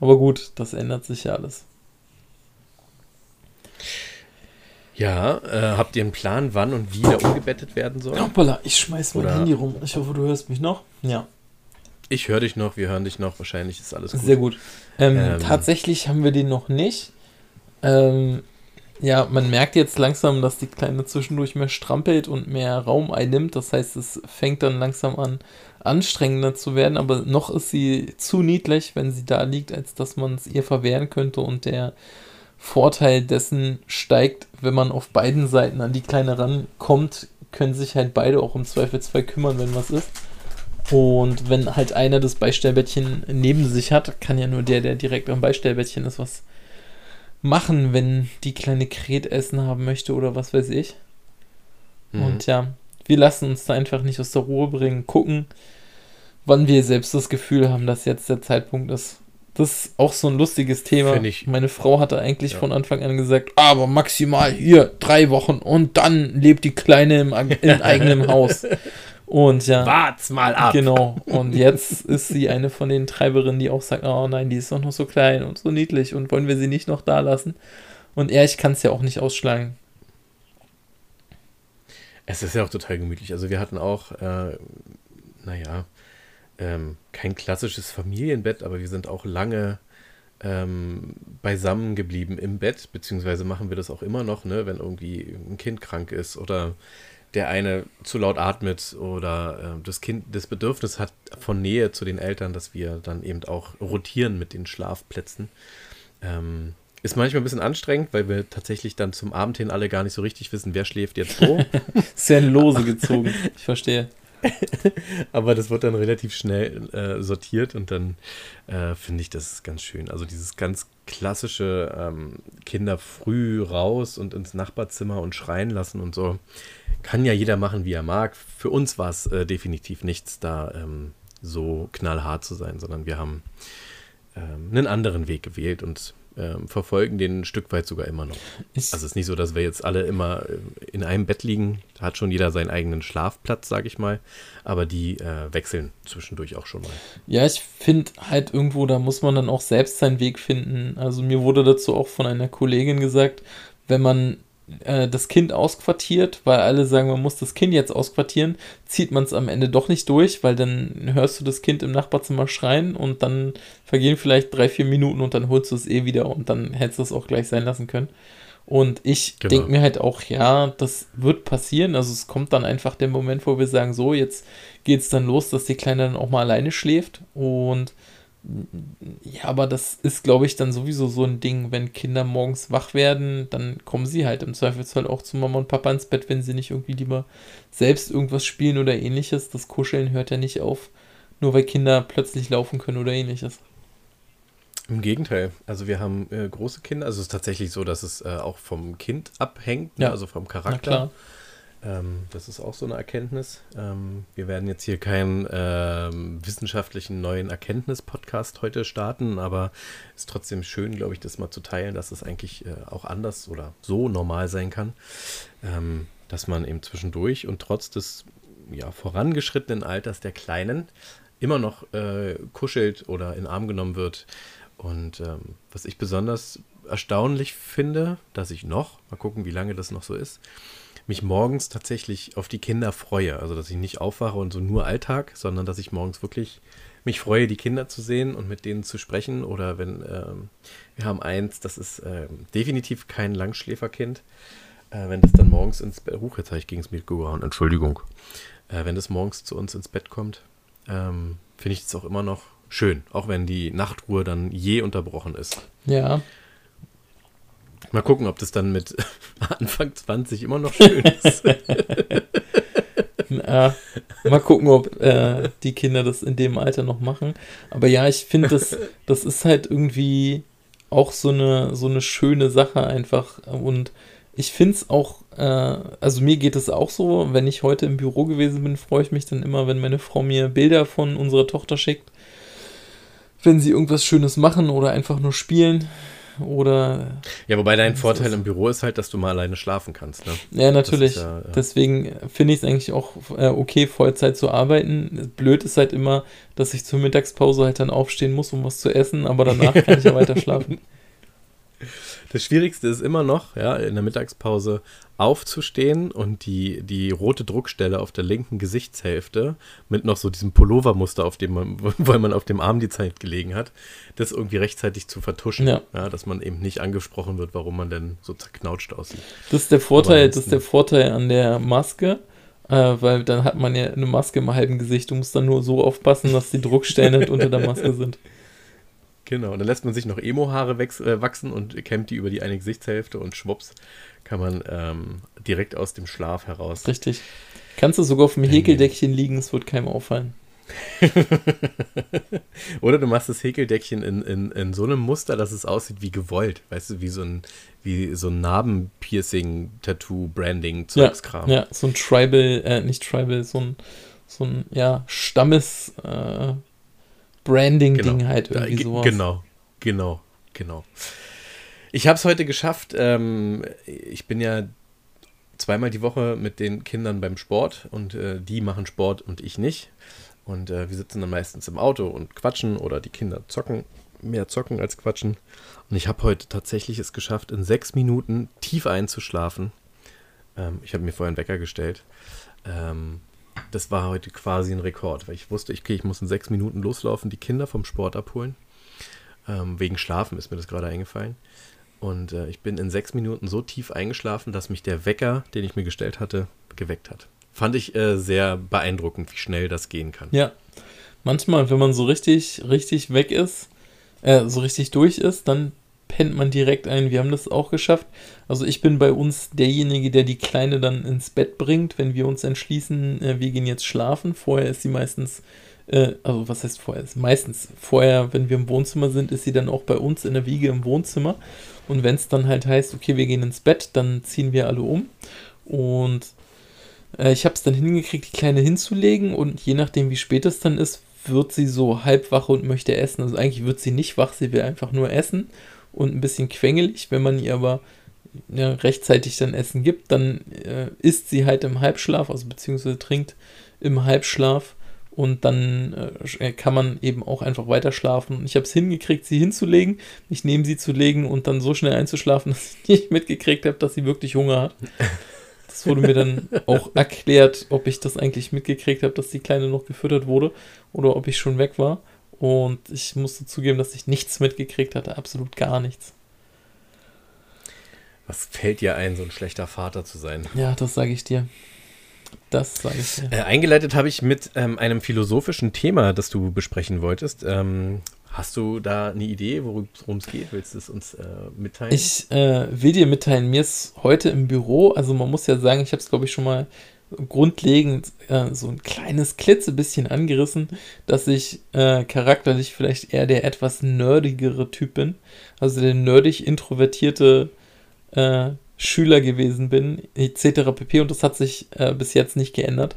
Aber gut, das ändert sich ja alles. Ja, äh, habt ihr einen Plan, wann und wie der umgebettet werden soll? Hoppala, ich schmeiß mein Oder Handy rum. Ich hoffe, du hörst mich noch. Ja. Ich höre dich noch, wir hören dich noch. Wahrscheinlich ist alles gut. Sehr gut. Ähm, ähm, tatsächlich haben wir den noch nicht. Ähm, ja, man merkt jetzt langsam, dass die Kleine zwischendurch mehr strampelt und mehr Raum einnimmt. Das heißt, es fängt dann langsam an, anstrengender zu werden. Aber noch ist sie zu niedlich, wenn sie da liegt, als dass man es ihr verwehren könnte. Und der Vorteil dessen steigt, wenn man auf beiden Seiten an die Kleine rankommt, können sich halt beide auch im Zweifelsfall kümmern, wenn was ist. Und wenn halt einer das Beistellbettchen neben sich hat, kann ja nur der, der direkt am Beistellbettchen ist, was machen, wenn die kleine Kret Essen haben möchte oder was weiß ich. Mhm. Und ja, wir lassen uns da einfach nicht aus der Ruhe bringen, gucken, wann wir selbst das Gefühl haben, dass jetzt der Zeitpunkt ist. Das ist auch so ein lustiges Thema. Meine Frau hatte eigentlich ja. von Anfang an gesagt, aber maximal hier drei Wochen und dann lebt die Kleine im, im eigenen Haus. Und ja. Wart's mal ab. Genau. Und jetzt ist sie eine von den Treiberinnen, die auch sagt, oh nein, die ist doch noch so klein und so niedlich und wollen wir sie nicht noch da lassen? Und er, ich kann es ja auch nicht ausschlagen. Es ist ja auch total gemütlich. Also wir hatten auch, äh, naja, ähm, kein klassisches Familienbett, aber wir sind auch lange ähm, beisammen geblieben im Bett, beziehungsweise machen wir das auch immer noch, ne, wenn irgendwie ein Kind krank ist oder der eine zu laut atmet oder äh, das Kind das Bedürfnis hat von Nähe zu den Eltern, dass wir dann eben auch rotieren mit den Schlafplätzen. Ähm, ist manchmal ein bisschen anstrengend, weil wir tatsächlich dann zum Abend hin alle gar nicht so richtig wissen, wer schläft jetzt wo. Sehr lose gezogen, ich verstehe. Aber das wird dann relativ schnell äh, sortiert und dann äh, finde ich das ganz schön. Also dieses ganz klassische ähm, Kinder früh raus und ins Nachbarzimmer und schreien lassen und so kann ja jeder machen, wie er mag. Für uns war es äh, definitiv nichts, da ähm, so knallhart zu sein, sondern wir haben ähm, einen anderen Weg gewählt und ähm, verfolgen den ein Stück weit sogar immer noch. Ich also es ist nicht so, dass wir jetzt alle immer äh, in einem Bett liegen. Da hat schon jeder seinen eigenen Schlafplatz, sage ich mal. Aber die äh, wechseln zwischendurch auch schon mal. Ja, ich finde halt irgendwo, da muss man dann auch selbst seinen Weg finden. Also mir wurde dazu auch von einer Kollegin gesagt, wenn man äh, das Kind ausquartiert, weil alle sagen, man muss das Kind jetzt ausquartieren, zieht man es am Ende doch nicht durch, weil dann hörst du das Kind im Nachbarzimmer schreien und dann vergehen vielleicht drei, vier Minuten und dann holst du es eh wieder und dann hättest du es auch gleich sein lassen können. Und ich genau. denke mir halt auch, ja, das wird passieren. Also es kommt dann einfach der Moment, wo wir sagen, so, jetzt geht es dann los, dass die Kleine dann auch mal alleine schläft. Und ja, aber das ist, glaube ich, dann sowieso so ein Ding, wenn Kinder morgens wach werden, dann kommen sie halt im Zweifelsfall auch zu Mama und Papa ins Bett, wenn sie nicht irgendwie lieber selbst irgendwas spielen oder ähnliches. Das Kuscheln hört ja nicht auf, nur weil Kinder plötzlich laufen können oder ähnliches. Im Gegenteil. Also wir haben äh, große Kinder. Also es ist tatsächlich so, dass es äh, auch vom Kind abhängt, ne? ja. also vom Charakter. Ähm, das ist auch so eine Erkenntnis. Ähm, wir werden jetzt hier keinen ähm, wissenschaftlichen neuen Erkenntnis-Podcast heute starten, aber es ist trotzdem schön, glaube ich, das mal zu teilen, dass es eigentlich äh, auch anders oder so normal sein kann, ähm, dass man eben zwischendurch und trotz des ja, vorangeschrittenen Alters der Kleinen immer noch äh, kuschelt oder in Arm genommen wird. Und ähm, was ich besonders erstaunlich finde, dass ich noch, mal gucken, wie lange das noch so ist, mich morgens tatsächlich auf die Kinder freue. Also, dass ich nicht aufwache und so nur Alltag, sondern dass ich morgens wirklich mich freue, die Kinder zu sehen und mit denen zu sprechen. Oder wenn ähm, wir haben eins, das ist ähm, definitiv kein Langschläferkind. Äh, wenn das dann morgens ins Bett, huch, jetzt habe ich gegen das Mikro gehauen, Entschuldigung. Äh, wenn das morgens zu uns ins Bett kommt, ähm, finde ich es auch immer noch schön, auch wenn die Nachtruhe dann je unterbrochen ist. Ja. Mal gucken, ob das dann mit Anfang 20 immer noch schön ist. ja, mal gucken, ob äh, die Kinder das in dem Alter noch machen. Aber ja, ich finde, das, das ist halt irgendwie auch so eine, so eine schöne Sache einfach. Und ich finde es auch, äh, also mir geht es auch so, wenn ich heute im Büro gewesen bin, freue ich mich dann immer, wenn meine Frau mir Bilder von unserer Tochter schickt. Wenn sie irgendwas Schönes machen oder einfach nur spielen oder. Ja, wobei dein Vorteil im Büro ist halt, dass du mal alleine schlafen kannst. Ne? Ja, natürlich. Ja, ja. Deswegen finde ich es eigentlich auch äh, okay, Vollzeit zu arbeiten. Blöd ist halt immer, dass ich zur Mittagspause halt dann aufstehen muss, um was zu essen, aber danach kann ich ja weiter schlafen. Das Schwierigste ist immer noch, ja, in der Mittagspause aufzustehen und die, die rote Druckstelle auf der linken Gesichtshälfte mit noch so diesem Pullovermuster, auf dem man, weil man auf dem Arm die Zeit gelegen hat, das irgendwie rechtzeitig zu vertuschen. Ja. ja. dass man eben nicht angesprochen wird, warum man denn so zerknautscht aussieht. Das ist der Vorteil, das ist der Vorteil an der Maske. Äh, weil dann hat man ja eine Maske im halben Gesicht. Du musst dann nur so aufpassen, dass die Druckstellen nicht unter der Maske sind. Genau, und dann lässt man sich noch Emo-Haare äh, wachsen und kämmt die über die eine Gesichtshälfte und schwupps kann man ähm, direkt aus dem Schlaf heraus. Richtig. Kannst du sogar auf dem Häkeldeckchen liegen, es wird keinem auffallen. Oder du machst das Häkeldeckchen in, in, in so einem Muster, dass es aussieht wie gewollt. Weißt du, wie so ein, wie so ein Narbenpiercing, Tattoo, Branding, Zeugskram. Ja, ja, so ein Tribal, äh, nicht Tribal, so ein, so ein, ja, Stammes, äh, Branding-Ding genau. halt irgendwie ja, sowas. Genau, genau, genau. Ich habe es heute geschafft. Ähm, ich bin ja zweimal die Woche mit den Kindern beim Sport und äh, die machen Sport und ich nicht. Und äh, wir sitzen dann meistens im Auto und quatschen oder die Kinder zocken, mehr zocken als quatschen. Und ich habe heute tatsächlich es geschafft, in sechs Minuten tief einzuschlafen. Ähm, ich habe mir vorher einen Wecker gestellt. Ähm, das war heute quasi ein Rekord, weil ich wusste, okay, ich muss in sechs Minuten loslaufen, die Kinder vom Sport abholen. Ähm, wegen Schlafen ist mir das gerade eingefallen. Und äh, ich bin in sechs Minuten so tief eingeschlafen, dass mich der Wecker, den ich mir gestellt hatte, geweckt hat. Fand ich äh, sehr beeindruckend, wie schnell das gehen kann. Ja, manchmal, wenn man so richtig, richtig weg ist, äh, so richtig durch ist, dann pennt man direkt ein. Wir haben das auch geschafft. Also ich bin bei uns derjenige, der die Kleine dann ins Bett bringt, wenn wir uns entschließen, äh, wir gehen jetzt schlafen. Vorher ist sie meistens, äh, also was heißt vorher? Meistens vorher, wenn wir im Wohnzimmer sind, ist sie dann auch bei uns in der Wiege im Wohnzimmer. Und wenn es dann halt heißt, okay, wir gehen ins Bett, dann ziehen wir alle um. Und äh, ich habe es dann hingekriegt, die Kleine hinzulegen. Und je nachdem, wie spät es dann ist, wird sie so halb wach und möchte essen. Also eigentlich wird sie nicht wach, sie will einfach nur essen und ein bisschen quengelig. Wenn man ihr aber ja, rechtzeitig dann Essen gibt, dann äh, isst sie halt im Halbschlaf, also beziehungsweise trinkt im Halbschlaf und dann äh, kann man eben auch einfach weiter schlafen. Ich habe es hingekriegt, sie hinzulegen, mich neben sie zu legen und dann so schnell einzuschlafen, dass ich nicht mitgekriegt habe, dass sie wirklich Hunger hat. Das wurde mir dann auch erklärt, ob ich das eigentlich mitgekriegt habe, dass die Kleine noch gefüttert wurde oder ob ich schon weg war. Und ich musste zugeben, dass ich nichts mitgekriegt hatte, absolut gar nichts. Was fällt dir ein, so ein schlechter Vater zu sein? Ja, das sage ich dir. Das sage ich dir. Äh, eingeleitet habe ich mit ähm, einem philosophischen Thema, das du besprechen wolltest. Ähm, hast du da eine Idee, worum es geht? Willst du es uns äh, mitteilen? Ich äh, will dir mitteilen, mir ist heute im Büro, also man muss ja sagen, ich habe es glaube ich schon mal grundlegend äh, so ein kleines klitzebisschen angerissen, dass ich äh, charakterlich vielleicht eher der etwas nerdigere Typ bin. Also der nerdig introvertierte äh, Schüler gewesen bin, etc. pp. Und das hat sich äh, bis jetzt nicht geändert.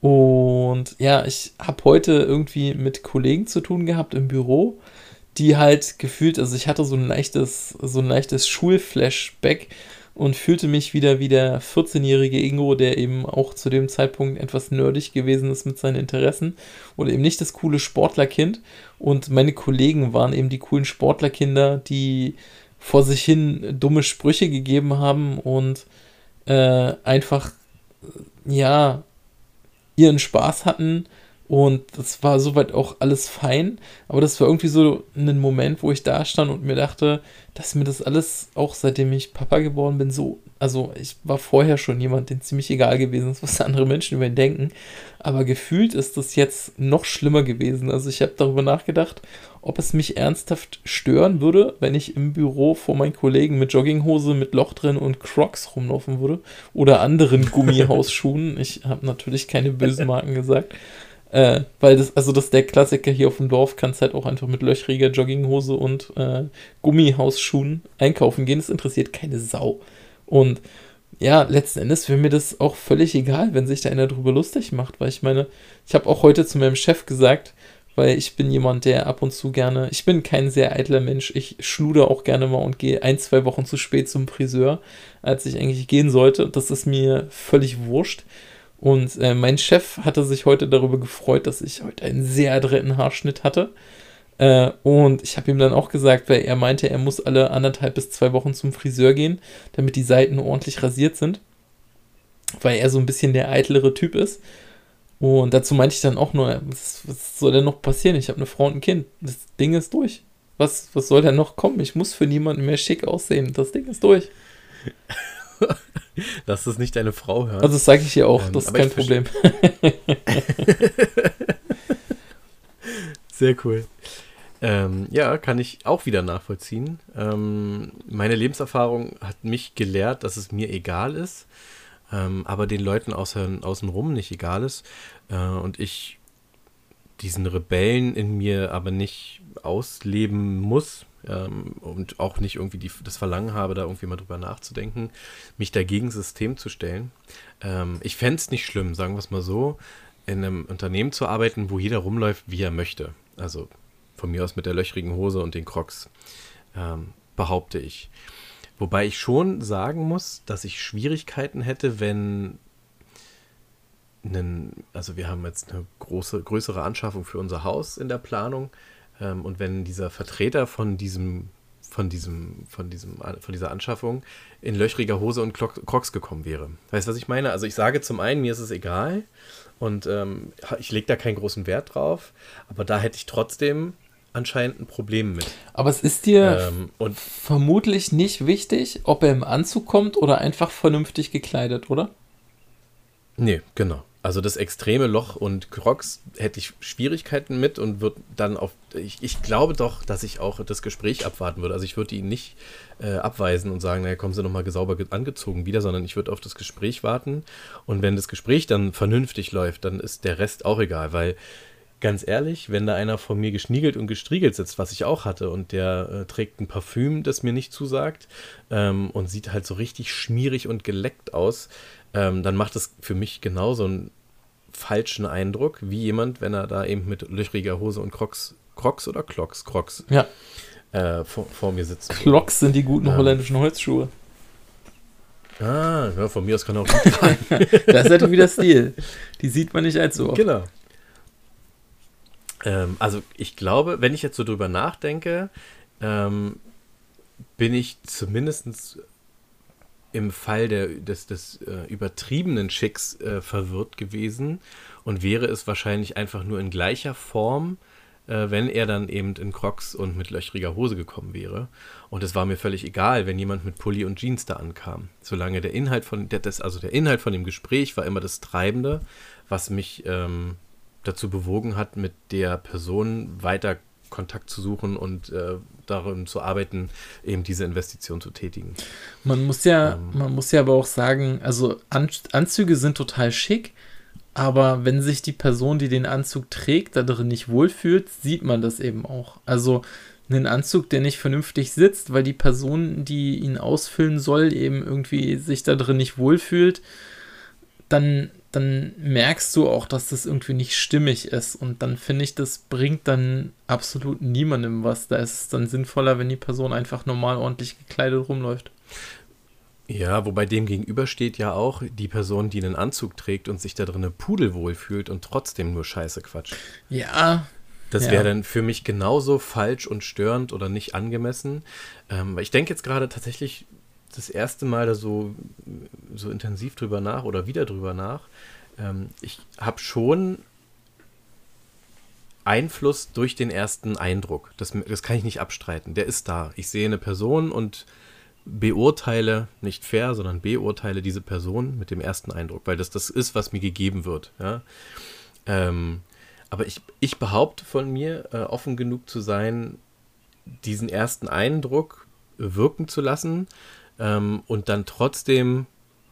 Und ja, ich habe heute irgendwie mit Kollegen zu tun gehabt im Büro, die halt gefühlt, also ich hatte so ein leichtes, so ein leichtes Schulflashback und fühlte mich wieder wie der 14-jährige Ingo, der eben auch zu dem Zeitpunkt etwas nerdig gewesen ist mit seinen Interessen oder eben nicht das coole Sportlerkind. Und meine Kollegen waren eben die coolen Sportlerkinder, die vor sich hin dumme Sprüche gegeben haben und äh, einfach, ja, ihren Spaß hatten. Und das war soweit auch alles fein. Aber das war irgendwie so ein Moment, wo ich da stand und mir dachte, dass mir das alles, auch seitdem ich Papa geworden bin, so, also ich war vorher schon jemand, den ziemlich egal gewesen ist, was andere Menschen über ihn denken. Aber gefühlt ist das jetzt noch schlimmer gewesen. Also ich habe darüber nachgedacht, ob es mich ernsthaft stören würde, wenn ich im Büro vor meinen Kollegen mit Jogginghose, mit Loch drin und Crocs rumlaufen würde. Oder anderen Gummihausschuhen. ich habe natürlich keine bösen Marken gesagt. Äh, weil das, also das ist der Klassiker hier auf dem Dorf, kannst halt auch einfach mit löchriger Jogginghose und äh, Gummihausschuhen einkaufen gehen. Das interessiert keine Sau. Und ja, letzten Endes wäre mir das auch völlig egal, wenn sich da einer drüber lustig macht, weil ich meine, ich habe auch heute zu meinem Chef gesagt, weil ich bin jemand, der ab und zu gerne, ich bin kein sehr eitler Mensch, ich schluder auch gerne mal und gehe ein, zwei Wochen zu spät zum Friseur, als ich eigentlich gehen sollte. Das ist mir völlig wurscht. Und äh, mein Chef hatte sich heute darüber gefreut, dass ich heute einen sehr adretten Haarschnitt hatte. Äh, und ich habe ihm dann auch gesagt, weil er meinte, er muss alle anderthalb bis zwei Wochen zum Friseur gehen, damit die Seiten ordentlich rasiert sind. Weil er so ein bisschen der eitlere Typ ist. Und dazu meinte ich dann auch nur, was, was soll denn noch passieren? Ich habe eine Frau und ein Kind. Das Ding ist durch. Was, was soll denn noch kommen? Ich muss für niemanden mehr schick aussehen. Das Ding ist durch. Dass das nicht deine Frau hört. Also das sage ich ihr auch, ähm, das ist kein Problem. Sehr cool. Ähm, ja, kann ich auch wieder nachvollziehen. Ähm, meine Lebenserfahrung hat mich gelehrt, dass es mir egal ist, ähm, aber den Leuten außen, außenrum nicht egal ist. Äh, und ich diesen Rebellen in mir aber nicht ausleben muss, ähm, und auch nicht irgendwie die, das Verlangen habe, da irgendwie mal drüber nachzudenken, mich dagegen System zu stellen. Ähm, ich fände es nicht schlimm, sagen wir es mal so, in einem Unternehmen zu arbeiten, wo jeder rumläuft, wie er möchte. Also von mir aus mit der löchrigen Hose und den Crocs, ähm, behaupte ich. Wobei ich schon sagen muss, dass ich Schwierigkeiten hätte, wenn einen, also wir haben jetzt eine große, größere Anschaffung für unser Haus in der Planung ähm, und wenn dieser Vertreter von diesem, von diesem, von diesem, von dieser Anschaffung in löchriger Hose und Crocs gekommen wäre. Weißt du, was ich meine? Also ich sage zum einen, mir ist es egal und ähm, ich lege da keinen großen Wert drauf, aber da hätte ich trotzdem anscheinend ein Problem mit. Aber es ist dir ähm, und vermutlich nicht wichtig, ob er im Anzug kommt oder einfach vernünftig gekleidet, oder? Nee, genau. Also das extreme Loch und Crocs hätte ich Schwierigkeiten mit und würde dann auf. Ich, ich, glaube doch, dass ich auch das Gespräch abwarten würde. Also ich würde ihn nicht äh, abweisen und sagen, naja, kommen Sie nochmal sauber angezogen wieder, sondern ich würde auf das Gespräch warten. Und wenn das Gespräch dann vernünftig läuft, dann ist der Rest auch egal, weil ganz ehrlich, wenn da einer vor mir geschniegelt und gestriegelt sitzt, was ich auch hatte, und der äh, trägt ein Parfüm, das mir nicht zusagt, ähm, und sieht halt so richtig schmierig und geleckt aus, ähm, dann macht es für mich genauso einen falschen Eindruck, wie jemand, wenn er da eben mit löchriger Hose und Crocs, Crocs oder Clocks? Crocs. Ja. Äh, vor, vor, mir sitzt. Clocks sind die guten ähm. holländischen Holzschuhe. Ah, ja, von mir aus kann auch gut sein. das ist halt wieder Stil. Die sieht man nicht allzu oft. Genau. Ähm, also ich glaube, wenn ich jetzt so drüber nachdenke, ähm, bin ich zumindest im Fall der, des, des äh, übertriebenen Schicks äh, verwirrt gewesen und wäre es wahrscheinlich einfach nur in gleicher Form, äh, wenn er dann eben in Crocs und mit löchriger Hose gekommen wäre. Und es war mir völlig egal, wenn jemand mit Pulli und Jeans da ankam. Solange der Inhalt von, der, das, also der Inhalt von dem Gespräch war immer das Treibende, was mich ähm, dazu bewogen hat, mit der Person weiter Kontakt zu suchen und äh, darin zu arbeiten, eben diese Investition zu tätigen. Man muss ja, ähm, man muss ja aber auch sagen, also An Anzüge sind total schick, aber wenn sich die Person, die den Anzug trägt, da drin nicht wohlfühlt, sieht man das eben auch. Also einen Anzug, der nicht vernünftig sitzt, weil die Person, die ihn ausfüllen soll, eben irgendwie sich da drin nicht wohlfühlt, dann dann merkst du auch, dass das irgendwie nicht stimmig ist. Und dann finde ich, das bringt dann absolut niemandem was. Da ist es dann sinnvoller, wenn die Person einfach normal ordentlich gekleidet rumläuft. Ja, wobei dem gegenüber steht ja auch die Person, die einen Anzug trägt und sich da drinnen pudelwohl fühlt und trotzdem nur Scheiße quatscht. Ja. Das Ja. wäre dann für mich genauso falsch und störend oder nicht angemessen. Ähm, weil ich denke jetzt gerade tatsächlich das erste Mal da so, so intensiv drüber nach oder wieder drüber nach. Ähm, ich habe schon Einfluss durch den ersten Eindruck. Das, das kann ich nicht abstreiten. Der ist da. Ich sehe eine Person und beurteile, nicht fair, sondern beurteile diese Person mit dem ersten Eindruck, weil das das ist, was mir gegeben wird. Ja? Ähm, aber ich, ich behaupte von mir, äh, offen genug zu sein, diesen ersten Eindruck wirken zu lassen ähm, und dann trotzdem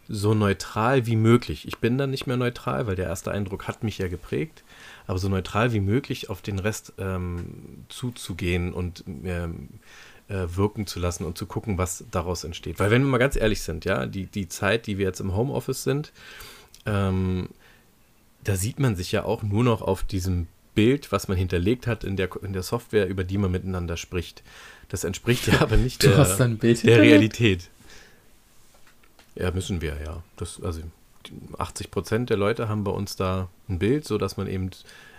so neutral wie möglich. Ich bin dann nicht mehr neutral, weil der erste Eindruck hat mich ja geprägt, aber so neutral wie möglich auf den Rest ähm, zuzugehen und ähm, äh, wirken zu lassen und zu gucken, was daraus entsteht. Weil wenn wir mal ganz ehrlich sind, ja, die, die Zeit, die wir jetzt im Homeoffice sind, ähm, da sieht man sich ja auch nur noch auf diesem Bild, was man hinterlegt hat in der, in der Software, über die man miteinander spricht. Das entspricht ja aber nicht der, der? Realität. Ja, müssen wir, ja. Das, also 80 Prozent der Leute haben bei uns da ein Bild, so dass man eben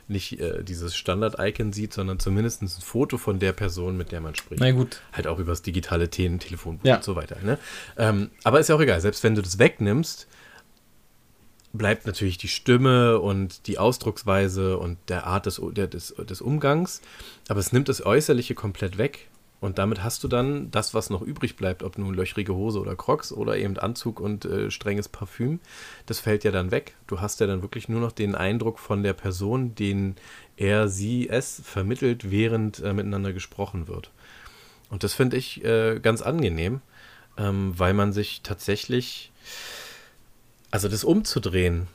nicht äh, dieses Standard-Icon sieht, sondern zumindest ein Foto von der Person, mit der man spricht. Na gut. Halt auch übers digitale Te- Telefonbuch Ja. und so weiter. Ne? Ähm, aber ist ja auch egal. Selbst wenn du das wegnimmst, bleibt natürlich die Stimme und die Ausdrucksweise und der Art des, der, des, des Umgangs. Aber es nimmt das Äußerliche komplett weg. Und damit hast du dann das, was noch übrig bleibt, ob nun löchrige Hose oder Crocs oder eben Anzug und äh, strenges Parfüm, das fällt ja dann weg. Du hast ja dann wirklich nur noch den Eindruck von der Person, den er, sie, es vermittelt, während äh, miteinander gesprochen wird. Und das finde ich äh, ganz angenehm, ähm, weil man sich tatsächlich, also das umzudrehen,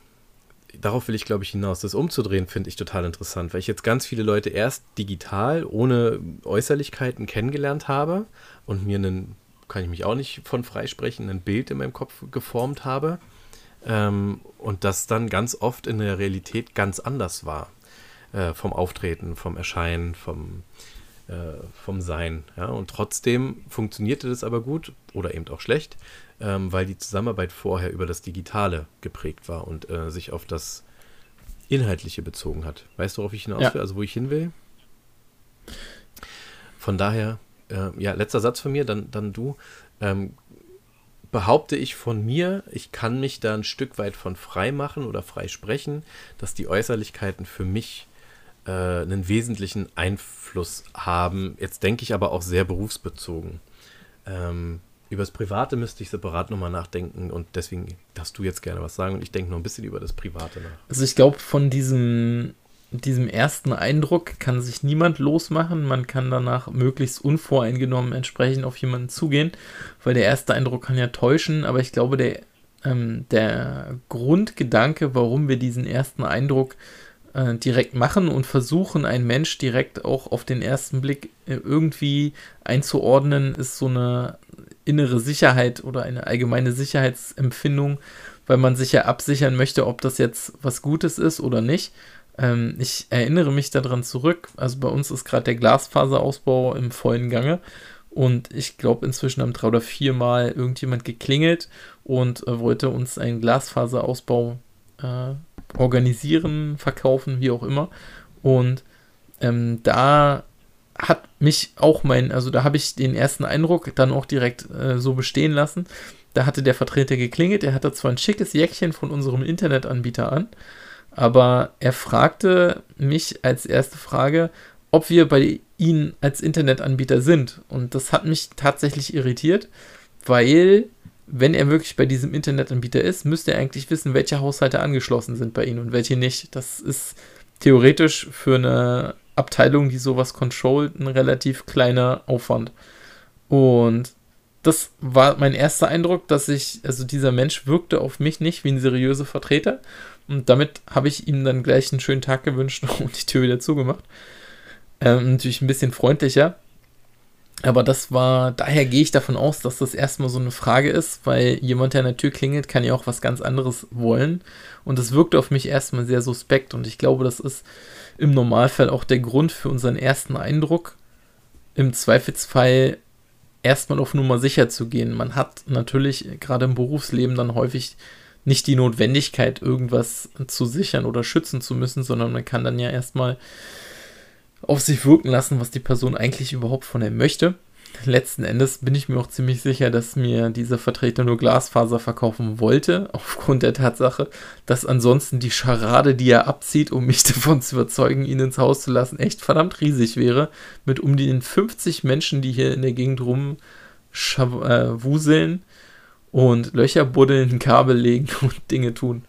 darauf will ich glaube ich hinaus, das umzudrehen finde ich total interessant, weil ich jetzt ganz viele Leute erst digital ohne Äußerlichkeiten kennengelernt habe und mir einen, kann ich mich auch nicht von freisprechen, ein Bild in meinem Kopf geformt habe ähm, und das dann ganz oft in der Realität ganz anders war. Äh, vom Auftreten, vom Erscheinen, vom, äh, vom Sein. Ja? Und trotzdem funktionierte das aber gut oder eben auch schlecht, ähm, weil die Zusammenarbeit vorher über das Digitale geprägt war und äh, sich auf das Inhaltliche bezogen hat. Weißt du, worauf ich hinaus will? Ja. Also wo ich hin will? Von daher, äh, ja, letzter Satz von mir, dann, dann du. Ähm, behaupte ich von mir, ich kann mich da ein Stück weit von frei machen oder frei sprechen, dass die Äußerlichkeiten für mich äh, einen wesentlichen Einfluss haben. Jetzt denke ich aber auch sehr berufsbezogen. Ähm, über das Private müsste ich separat nochmal nachdenken und deswegen darfst du jetzt gerne was sagen und ich denke noch ein bisschen über das Private nach. Also ich glaube, von diesem, diesem ersten Eindruck kann sich niemand losmachen. Man kann danach möglichst unvoreingenommen entsprechend auf jemanden zugehen, weil der erste Eindruck kann ja täuschen, aber ich glaube, der, ähm, der Grundgedanke, warum wir diesen ersten Eindruck äh, direkt machen und versuchen, einen Mensch direkt auch auf den ersten Blick äh, irgendwie einzuordnen, ist so eine innere Sicherheit oder eine allgemeine Sicherheitsempfindung, weil man sich ja absichern möchte, ob das jetzt was Gutes ist oder nicht. Ähm, ich erinnere mich daran zurück, also bei uns ist gerade der Glasfaserausbau im vollen Gange und ich glaube inzwischen haben drei oder vier Mal irgendjemand geklingelt und äh, wollte uns einen Glasfaserausbau äh, organisieren, verkaufen, wie auch immer. Und ähm, da hat mich auch mein, also da habe ich den ersten Eindruck dann auch direkt äh, so bestehen lassen. Da hatte der Vertreter geklingelt, er hatte zwar ein schickes Jäckchen von unserem Internetanbieter an, aber er fragte mich als erste Frage, ob wir bei Ihnen als Internetanbieter sind. Und das hat mich tatsächlich irritiert, weil wenn er wirklich bei diesem Internetanbieter ist, müsste er eigentlich wissen, welche Haushalte angeschlossen sind bei Ihnen und welche nicht. Das ist theoretisch für eine Abteilung, die sowas controlt, ein relativ kleiner Aufwand. Und das war mein erster Eindruck, dass ich, also dieser Mensch wirkte auf mich nicht wie ein seriöser Vertreter. Und damit habe ich ihm dann gleich einen schönen Tag gewünscht und die Tür wieder zugemacht. Ähm, natürlich ein bisschen freundlicher. Aber das war, daher gehe ich davon aus, dass das erstmal so eine Frage ist, weil jemand, der an der Tür klingelt, kann ja auch was ganz anderes wollen. Und das wirkte auf mich erstmal sehr suspekt. Und ich glaube, das ist im Normalfall auch der Grund für unseren ersten Eindruck. Im Zweifelsfall erstmal auf Nummer sicher zu gehen. Man hat natürlich gerade im Berufsleben dann häufig nicht die Notwendigkeit, irgendwas zu sichern oder schützen zu müssen, sondern man kann dann ja erstmal auf sich wirken lassen, was die Person eigentlich überhaupt von einem möchte. Letzten Endes bin ich mir auch ziemlich sicher, dass mir dieser Vertreter nur Glasfaser verkaufen wollte, aufgrund der Tatsache, dass ansonsten die Scharade, die er abzieht, um mich davon zu überzeugen, ihn ins Haus zu lassen, echt verdammt riesig wäre. Mit um die 50 Menschen, die hier in der Gegend rumwuseln äh, und Löcher buddeln, Kabel legen und Dinge tun.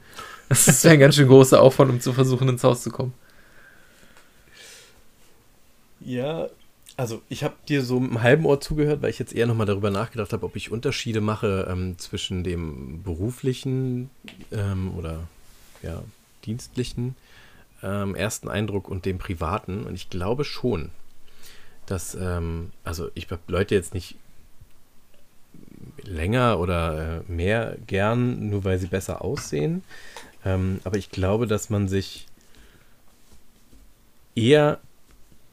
Das wäre ein ganz schön großer Aufwand, um zu versuchen, ins Haus zu kommen. Ja, also ich habe dir so im halben Ohr zugehört, weil ich jetzt eher nochmal darüber nachgedacht habe, ob ich Unterschiede mache ähm, zwischen dem beruflichen ähm, oder ja, dienstlichen ähm, ersten Eindruck und dem privaten. Und ich glaube schon, dass, ähm, also ich habe Leute jetzt nicht länger oder äh, mehr gern, nur weil sie besser aussehen. Ähm, aber ich glaube, dass man sich eher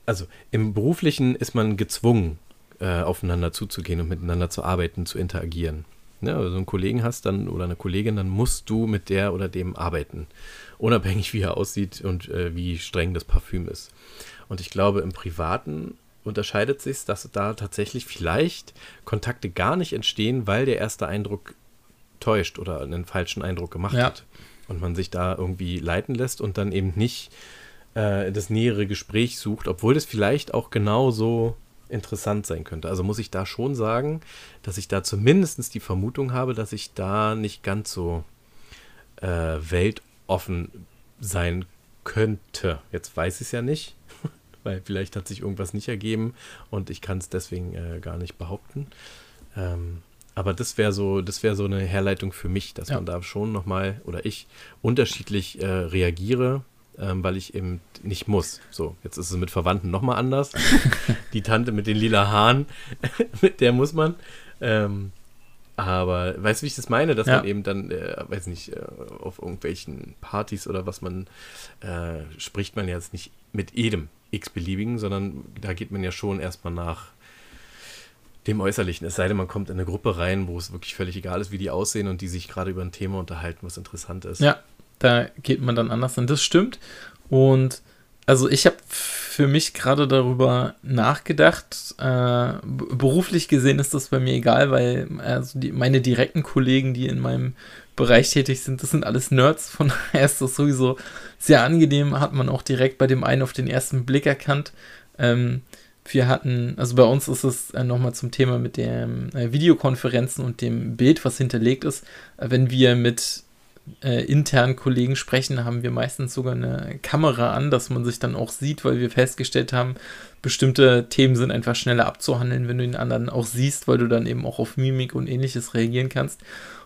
also im beruflichen ist man gezwungen, äh, aufeinander zuzugehen und miteinander zu arbeiten, zu interagieren. Ne, also einen Kollegen hast dann oder eine Kollegin, dann musst du mit der oder dem arbeiten. Unabhängig wie er aussieht und äh, wie streng das Parfüm ist. Und ich glaube, im Privaten unterscheidet sich, dass da tatsächlich vielleicht Kontakte gar nicht entstehen, weil der erste Eindruck täuscht oder einen falschen Eindruck gemacht ja. hat. Und man sich da irgendwie leiten lässt und dann eben nicht äh, das nähere Gespräch sucht, obwohl das vielleicht auch genauso interessant sein könnte. Also muss ich da schon sagen, dass ich da zumindest die Vermutung habe, dass ich da nicht ganz so äh, weltoffen sein könnte. Jetzt weiß ich es ja nicht, weil vielleicht hat sich irgendwas nicht ergeben und ich kann es deswegen äh, gar nicht behaupten. Ähm, aber das wäre so, das wäre so eine Herleitung für mich, dass ja. man da schon nochmal oder ich unterschiedlich äh, reagiere ähm, weil ich eben nicht muss. So, jetzt ist es mit Verwandten nochmal anders. die Tante mit den lila Haaren, mit der muss man. Ähm, aber weißt du, wie ich das meine? Dass ja. man eben dann, äh, weiß nicht, äh, auf irgendwelchen Partys oder was man, äh, spricht man jetzt nicht mit jedem x-beliebigen, sondern da geht man ja schon erstmal nach dem Äußerlichen. Es sei denn, man kommt in eine Gruppe rein, wo es wirklich völlig egal ist, wie die aussehen und die sich gerade über ein Thema unterhalten, was interessant ist. Ja, da geht man dann anders und Das stimmt. Und also ich habe für mich gerade darüber nachgedacht. Äh, beruflich gesehen ist das bei mir egal, weil also die, meine direkten Kollegen, die in meinem Bereich tätig sind, das sind alles Nerds. Von daher ist das sowieso sehr angenehm. Hat man auch direkt bei dem einen auf den ersten Blick erkannt. Ähm, wir hatten, also bei uns ist es äh, nochmal zum Thema mit den äh, Videokonferenzen und dem Bild, was hinterlegt ist. Äh, wenn wir mit äh, internen Kollegen sprechen, haben wir meistens sogar eine Kamera an, dass man sich dann auch sieht, weil wir festgestellt haben, bestimmte Themen sind einfach schneller abzuhandeln, wenn du den anderen auch siehst, weil du dann eben auch auf Mimik und ähnliches reagieren kannst.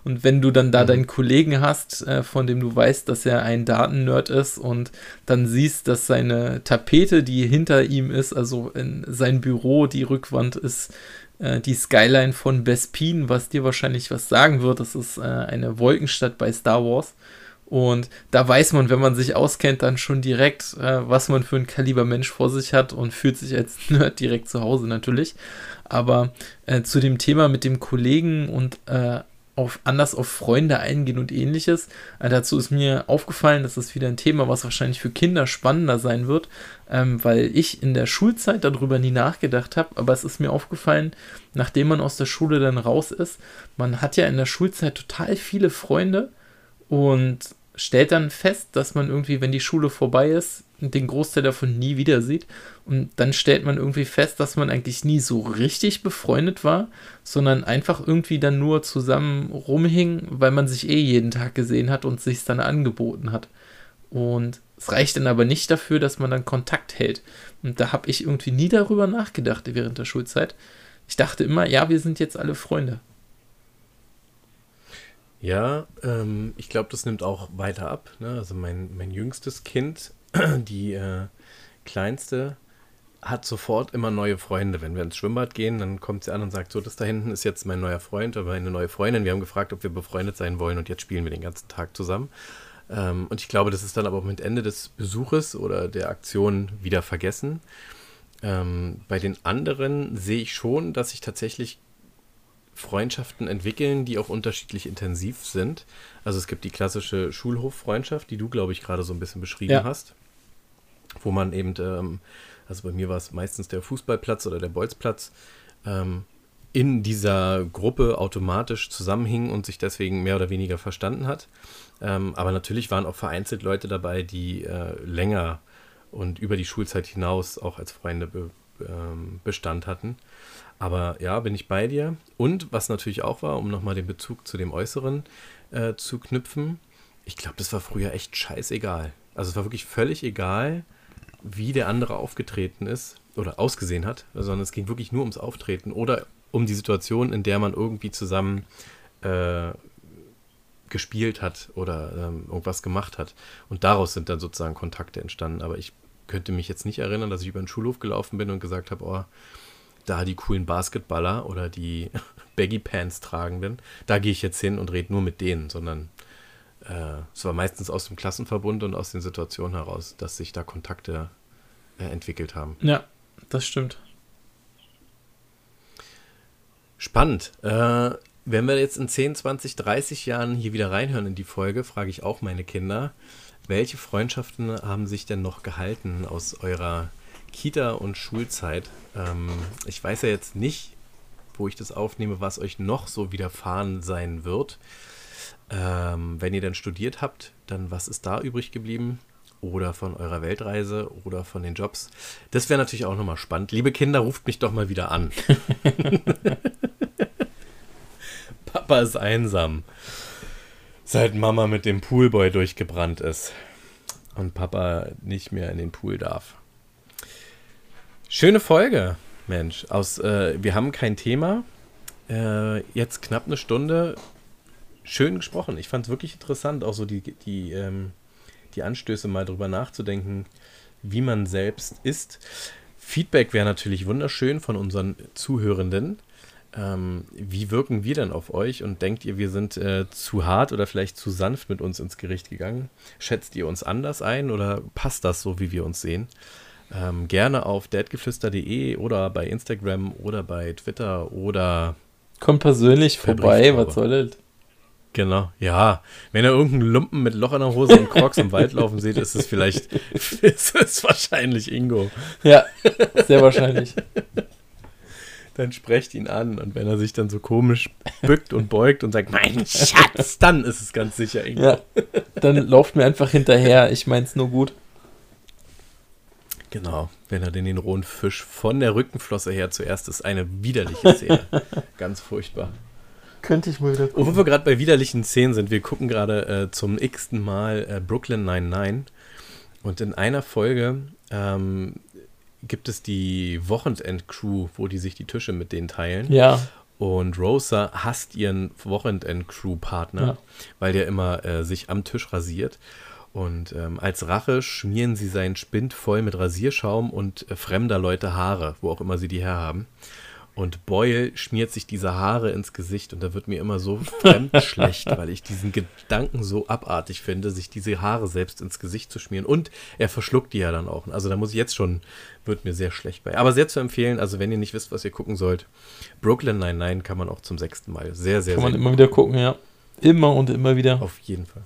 Und wenn du dann da mhm. deinen Kollegen hast, äh, von dem du weißt, dass er ein Datennerd ist und dann siehst, dass seine Tapete, die hinter ihm ist, also in sein Büro, die Rückwand ist äh, die Skyline von Bespin, was dir wahrscheinlich was sagen wird. Das ist äh, eine Wolkenstadt bei Star Wars. Und da weiß man, wenn man sich auskennt, dann schon direkt, äh, was man für ein Kaliber Mensch vor sich hat und fühlt sich als Nerd direkt zu Hause natürlich. Aber äh, zu dem Thema mit dem Kollegen und äh, auf, anders auf Freunde eingehen und ähnliches. Äh, dazu ist mir aufgefallen, dass das wieder ein Thema, was wahrscheinlich für Kinder spannender sein wird, ähm, weil ich in der Schulzeit darüber nie nachgedacht habe, aber es ist mir aufgefallen, nachdem man aus der Schule dann raus ist, man hat ja in der Schulzeit total viele Freunde und stellt dann fest, dass man irgendwie, wenn die Schule vorbei ist, den Großteil davon nie wieder sieht. Und dann stellt man irgendwie fest, dass man eigentlich nie so richtig befreundet war, sondern einfach irgendwie dann nur zusammen rumhing, weil man sich eh jeden Tag gesehen hat und sich dann angeboten hat. Und es reicht dann aber nicht dafür, dass man dann Kontakt hält. Und da habe ich irgendwie nie darüber nachgedacht während der Schulzeit. Ich dachte immer, ja, wir sind jetzt alle Freunde. Ja, ähm, ich glaube, das nimmt auch weiter ab. Ne? Also mein, mein jüngstes Kind, die äh, kleinste, hat sofort immer neue Freunde. Wenn wir ins Schwimmbad gehen, dann kommt sie an und sagt, so, das da hinten ist jetzt mein neuer Freund oder meine neue Freundin. Wir haben gefragt, ob wir befreundet sein wollen und jetzt spielen wir den ganzen Tag zusammen. Ähm, und ich glaube, das ist dann aber mit Ende des Besuches oder der Aktion wieder vergessen. Ähm, bei den anderen sehe ich schon, dass ich tatsächlich Freundschaften entwickeln, die auch unterschiedlich intensiv sind. Also es gibt die klassische Schulhoffreundschaft, die du, glaube ich, gerade so ein bisschen beschrieben Ja. hast, wo man eben, ähm, also bei mir war es meistens der Fußballplatz oder der Bolzplatz, ähm, in dieser Gruppe automatisch zusammenhing und sich deswegen mehr oder weniger verstanden hat. Ähm, aber natürlich waren auch vereinzelt Leute dabei, die äh, länger und über die Schulzeit hinaus auch als Freunde be, ähm, Bestand hatten. Aber ja, bin ich bei dir. Und was natürlich auch war, um nochmal den Bezug zu dem Äußeren äh, zu knüpfen, ich glaube, das war früher echt scheißegal. Also es war wirklich völlig egal, wie der andere aufgetreten ist oder ausgesehen hat, sondern es ging wirklich nur ums Auftreten oder um die Situation, in der man irgendwie zusammen äh, gespielt hat oder ähm, irgendwas gemacht hat. Und daraus sind dann sozusagen Kontakte entstanden. Aber ich könnte mich jetzt nicht erinnern, dass ich über den Schulhof gelaufen bin und gesagt habe, oh, da die coolen Basketballer oder die Baggy Pants tragenden, da gehe ich jetzt hin und rede nur mit denen, sondern äh, es war meistens aus dem Klassenverbund und aus den Situationen heraus, dass sich da Kontakte äh, entwickelt haben. Ja, das stimmt. Spannend. Äh, wenn wir jetzt in 10, 20, 30 Jahren hier wieder reinhören in die Folge, frage ich auch meine Kinder, welche Freundschaften haben sich denn noch gehalten aus eurer Kita- und Schulzeit? Ähm, ich weiß ja jetzt nicht, wo ich das aufnehme, was euch noch so widerfahren sein wird. Ähm, wenn ihr dann studiert habt, dann was ist da übrig geblieben? Oder von eurer Weltreise oder von den Jobs. Das wäre natürlich auch nochmal spannend. Liebe Kinder, ruft mich doch mal wieder an. Papa ist einsam. Seit Mama mit dem Poolboy durchgebrannt ist. Und Papa nicht mehr in den Pool darf. Schöne Folge, Mensch. Aus, äh, wir haben kein Thema. Äh, jetzt knapp eine Stunde. Schön gesprochen. Ich fand es wirklich interessant, auch so die, die, ähm, die Anstöße mal drüber nachzudenken, wie man selbst ist. Feedback wäre natürlich wunderschön von unseren Zuhörenden. Ähm, wie wirken wir denn auf euch und denkt ihr, wir sind äh, zu hart oder vielleicht zu sanft mit uns ins Gericht gegangen? Schätzt ihr uns anders ein oder passt das so, wie wir uns sehen? Ähm, gerne auf deadgeflüster.de oder bei Instagram oder bei Twitter oder Kommt persönlich Per vorbei, was soll das? Genau, ja. Wenn ihr irgendeinen Lumpen mit Loch in der Hose und Crocs im Wald laufen seht, ist es vielleicht, ist es wahrscheinlich Ingo. Ja, sehr wahrscheinlich. Dann sprecht ihn an und wenn er sich dann so komisch bückt und beugt und sagt, mein Schatz, dann ist es ganz sicher Ingo. Ja, dann lauft mir einfach hinterher. Ich mein's nur gut. Genau, wenn er denn den rohen Fisch von der Rückenflosse her zuerst ist, eine widerliche Szene. ganz furchtbar. Könnte ich mal wieder Und wo wir gerade bei widerlichen Szenen sind, wir gucken gerade äh, zum x-ten Mal äh, Brooklyn 99 und in einer Folge ähm, gibt es die Wochenend-Crew, wo die sich die Tische mit denen teilen. Ja, Und Rosa hasst ihren Wochenend-Crew-Partner, Ja. weil der immer äh, sich am Tisch rasiert. Und ähm, als Rache schmieren sie seinen Spind voll mit Rasierschaum und äh, fremder Leute Haare, wo auch immer sie die herhaben. Und Boyle schmiert sich diese Haare ins Gesicht und da wird mir immer so fremd schlecht, weil ich diesen Gedanken so abartig finde, sich diese Haare selbst ins Gesicht zu schmieren. Und er verschluckt die ja dann auch. Also da muss ich jetzt schon, wird mir sehr schlecht bei. Aber sehr zu empfehlen, also wenn ihr nicht wisst, was ihr gucken sollt, Brooklyn 99 kann man auch zum sechsten Mal. Sehr, sehr, kann man sehr immer wieder gucken, ja. Immer und immer wieder. auf jeden Fall.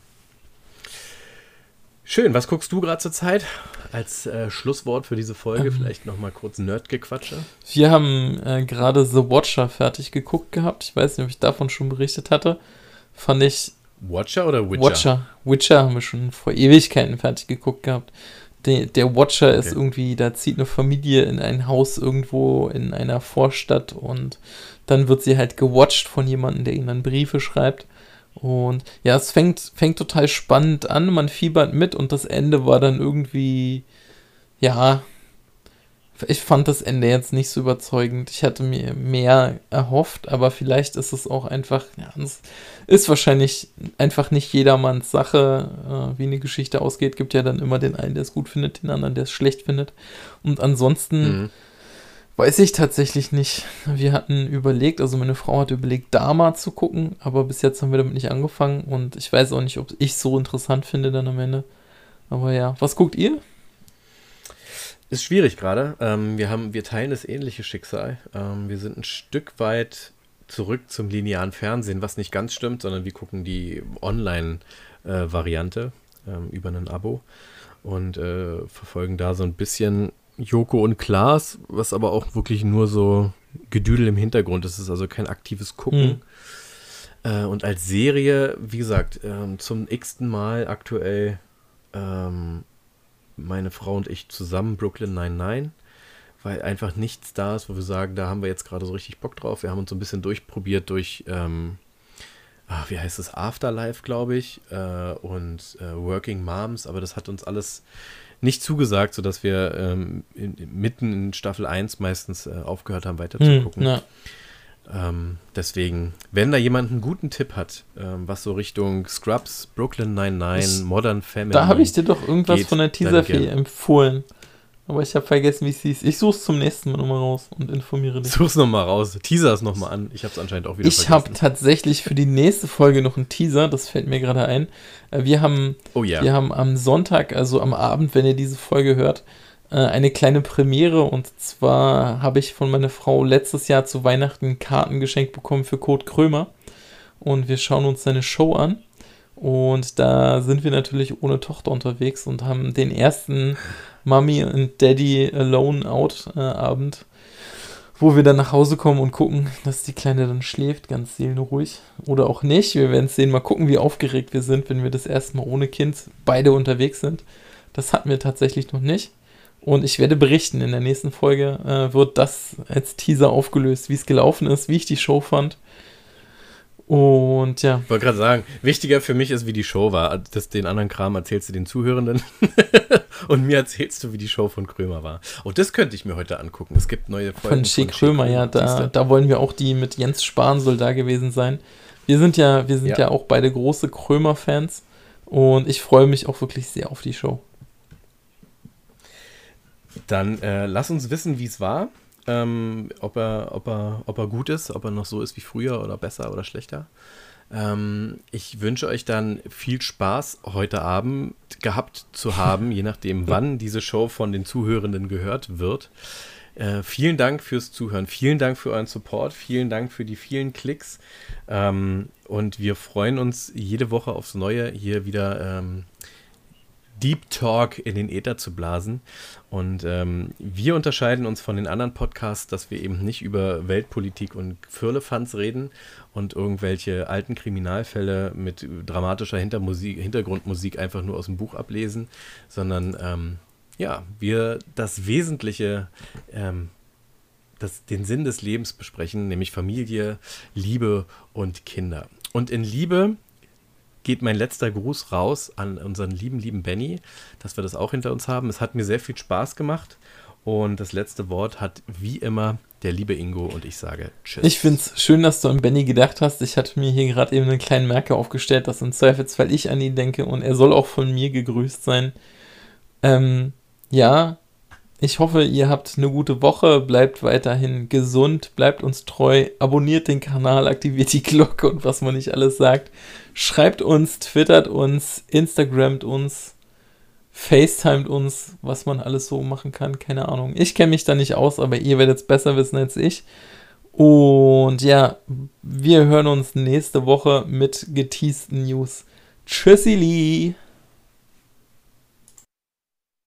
Schön, was guckst du gerade zur Zeit? Als äh, Schlusswort für diese Folge Ähm. vielleicht nochmal kurz Nerdgequatsche. Wir haben äh, gerade The Watcher fertig geguckt gehabt. Ich weiß nicht, ob ich davon schon berichtet hatte. Fand ich Watcher oder Witcher? Watcher. Witcher haben wir schon vor Ewigkeiten fertig geguckt gehabt. Der, der Watcher ist Okay. irgendwie, da zieht eine Familie in ein Haus irgendwo in einer Vorstadt und dann wird sie halt gewatcht von jemandem, der ihnen dann Briefe schreibt. Und ja, es fängt, fängt total spannend an, man fiebert mit und das Ende war dann irgendwie, ja, ich fand das Ende jetzt nicht so überzeugend. Ich hatte mir mehr erhofft, aber vielleicht ist es auch einfach, ja, es ist wahrscheinlich einfach nicht jedermanns Sache, äh, wie eine Geschichte ausgeht. Gibt ja dann immer den einen, der es gut findet, den anderen, der es schlecht findet. Und ansonsten Mhm. Weiß ich tatsächlich nicht. Wir hatten überlegt, also meine Frau hat überlegt, Dama zu gucken, aber bis jetzt haben wir damit nicht angefangen und ich weiß auch nicht, ob ich so interessant finde dann am Ende. Aber ja, was guckt ihr? Ist schwierig gerade. Ähm, wir, wir teilen das ähnliche Schicksal. Ähm, wir sind ein Stück weit zurück zum linearen Fernsehen, was nicht ganz stimmt, sondern wir gucken die Online-Variante äh, ähm, über ein Abo und äh, verfolgen da so ein bisschen Joko und Klaas, was aber auch wirklich nur so Gedüdel im Hintergrund ist. Es ist also kein aktives Gucken. Mhm. Äh, und als Serie, wie gesagt, ähm, zum x-ten Mal aktuell ähm, meine Frau und ich zusammen Brooklyn 99 weil einfach nichts da ist, wo wir sagen, da haben wir jetzt gerade so richtig Bock drauf. Wir haben uns so ein bisschen durchprobiert durch, ähm, ach, wie heißt es, Afterlife, glaube ich, äh, und äh, Working Moms, aber das hat uns alles nicht zugesagt, sodass wir ähm, in, mitten in Staffel 1 meistens äh, aufgehört haben, weiter zu gucken. Hm, ähm, deswegen, wenn da jemand einen guten Tipp hat, ähm, was so Richtung Scrubs, Brooklyn 99, Modern Family. Da habe ich dir doch irgendwas geht, von der Teaserfee empfohlen. Aber ich habe vergessen, wie es hieß. Ich suche es zum nächsten Mal nochmal raus und informiere dich. Such's nochmal raus. Teaser es nochmal an. Ich habe es anscheinend auch wieder Ich habe tatsächlich für die nächste Folge noch einen Teaser. Das fällt mir gerade ein. Äh, wir haben, oh, yeah. wir haben am Sonntag, also am Abend, wenn ihr diese Folge hört, äh, eine kleine Premiere. Und zwar habe ich von meiner Frau letztes Jahr zu Weihnachten Karten geschenkt bekommen für Kurt Krömer. Und wir schauen uns seine Show an. Und da sind wir natürlich ohne Tochter unterwegs und haben den ersten Mummy und Daddy Alone Out äh, Abend, wo wir dann nach Hause kommen und gucken, dass die Kleine dann schläft, ganz seelenruhig. Oder auch nicht. Wir werden sehen, mal gucken, wie aufgeregt wir sind, wenn wir das erste Mal ohne Kind beide unterwegs sind. Das hatten wir tatsächlich noch nicht. Und ich werde berichten, in der nächsten Folge äh, wird das als Teaser aufgelöst, wie es gelaufen ist, wie ich die Show fand und ja. Ich wollte gerade sagen, wichtiger für mich ist, wie die Show war. Das, den anderen Kram erzählst du den Zuhörenden. und mir erzählst du, wie die Show von Krömer war. Oh, das könnte ich mir heute angucken. Es gibt neue Folgen. Von Schick Krömer, ja. Da, da wollen wir auch die mit Jens Spahn soll da gewesen sein. Wir sind ja, wir sind ja, ja auch beide große Krömer-Fans. Und ich freue mich auch wirklich sehr auf die Show. Dann äh, lass uns wissen, wie es war ähm, ob, er, ob, er, ob er gut ist, ob er noch so ist wie früher oder besser oder schlechter. Ähm, ich wünsche euch dann viel Spaß heute Abend gehabt zu haben, je nachdem, wann diese Show von den Zuhörenden gehört wird. Äh, vielen Dank fürs Zuhören, vielen Dank für euren Support, vielen Dank für die vielen Klicks. Ähm, und wir freuen uns jede Woche aufs Neue hier wieder ähm, Deep Talk in den Äther zu blasen. Und ähm, wir unterscheiden uns von den anderen Podcasts, dass wir eben nicht über Weltpolitik und Firlefanz reden und irgendwelche alten Kriminalfälle mit dramatischer Hintermusik, Hintergrundmusik einfach nur aus dem Buch ablesen, sondern ähm, ja, wir das Wesentliche, ähm, das, den Sinn des Lebens besprechen, nämlich Familie, Liebe und Kinder. Und in Liebe geht mein letzter Gruß raus an unseren lieben, lieben Benny, dass wir das auch hinter uns haben. Es hat mir sehr viel Spaß gemacht. Und das letzte Wort hat wie immer der liebe Ingo und ich sage Tschüss. Ich finde es schön, dass du an Benny gedacht hast. Ich hatte mir hier gerade eben einen kleinen Merker aufgestellt, dass im Zweifelsfall ich an ihn denke und er soll auch von mir gegrüßt sein. Ähm, ja, ich hoffe, ihr habt eine gute Woche, bleibt weiterhin gesund, bleibt uns treu, abonniert den Kanal, aktiviert die Glocke und was man nicht alles sagt. Schreibt uns, twittert uns, Instagramt uns, FaceTimet uns, was man alles so machen kann, keine Ahnung. Ich kenne mich da nicht aus, aber ihr werdet es besser wissen als ich. Und ja, wir hören uns nächste Woche mit geteasten News. Tschüssili!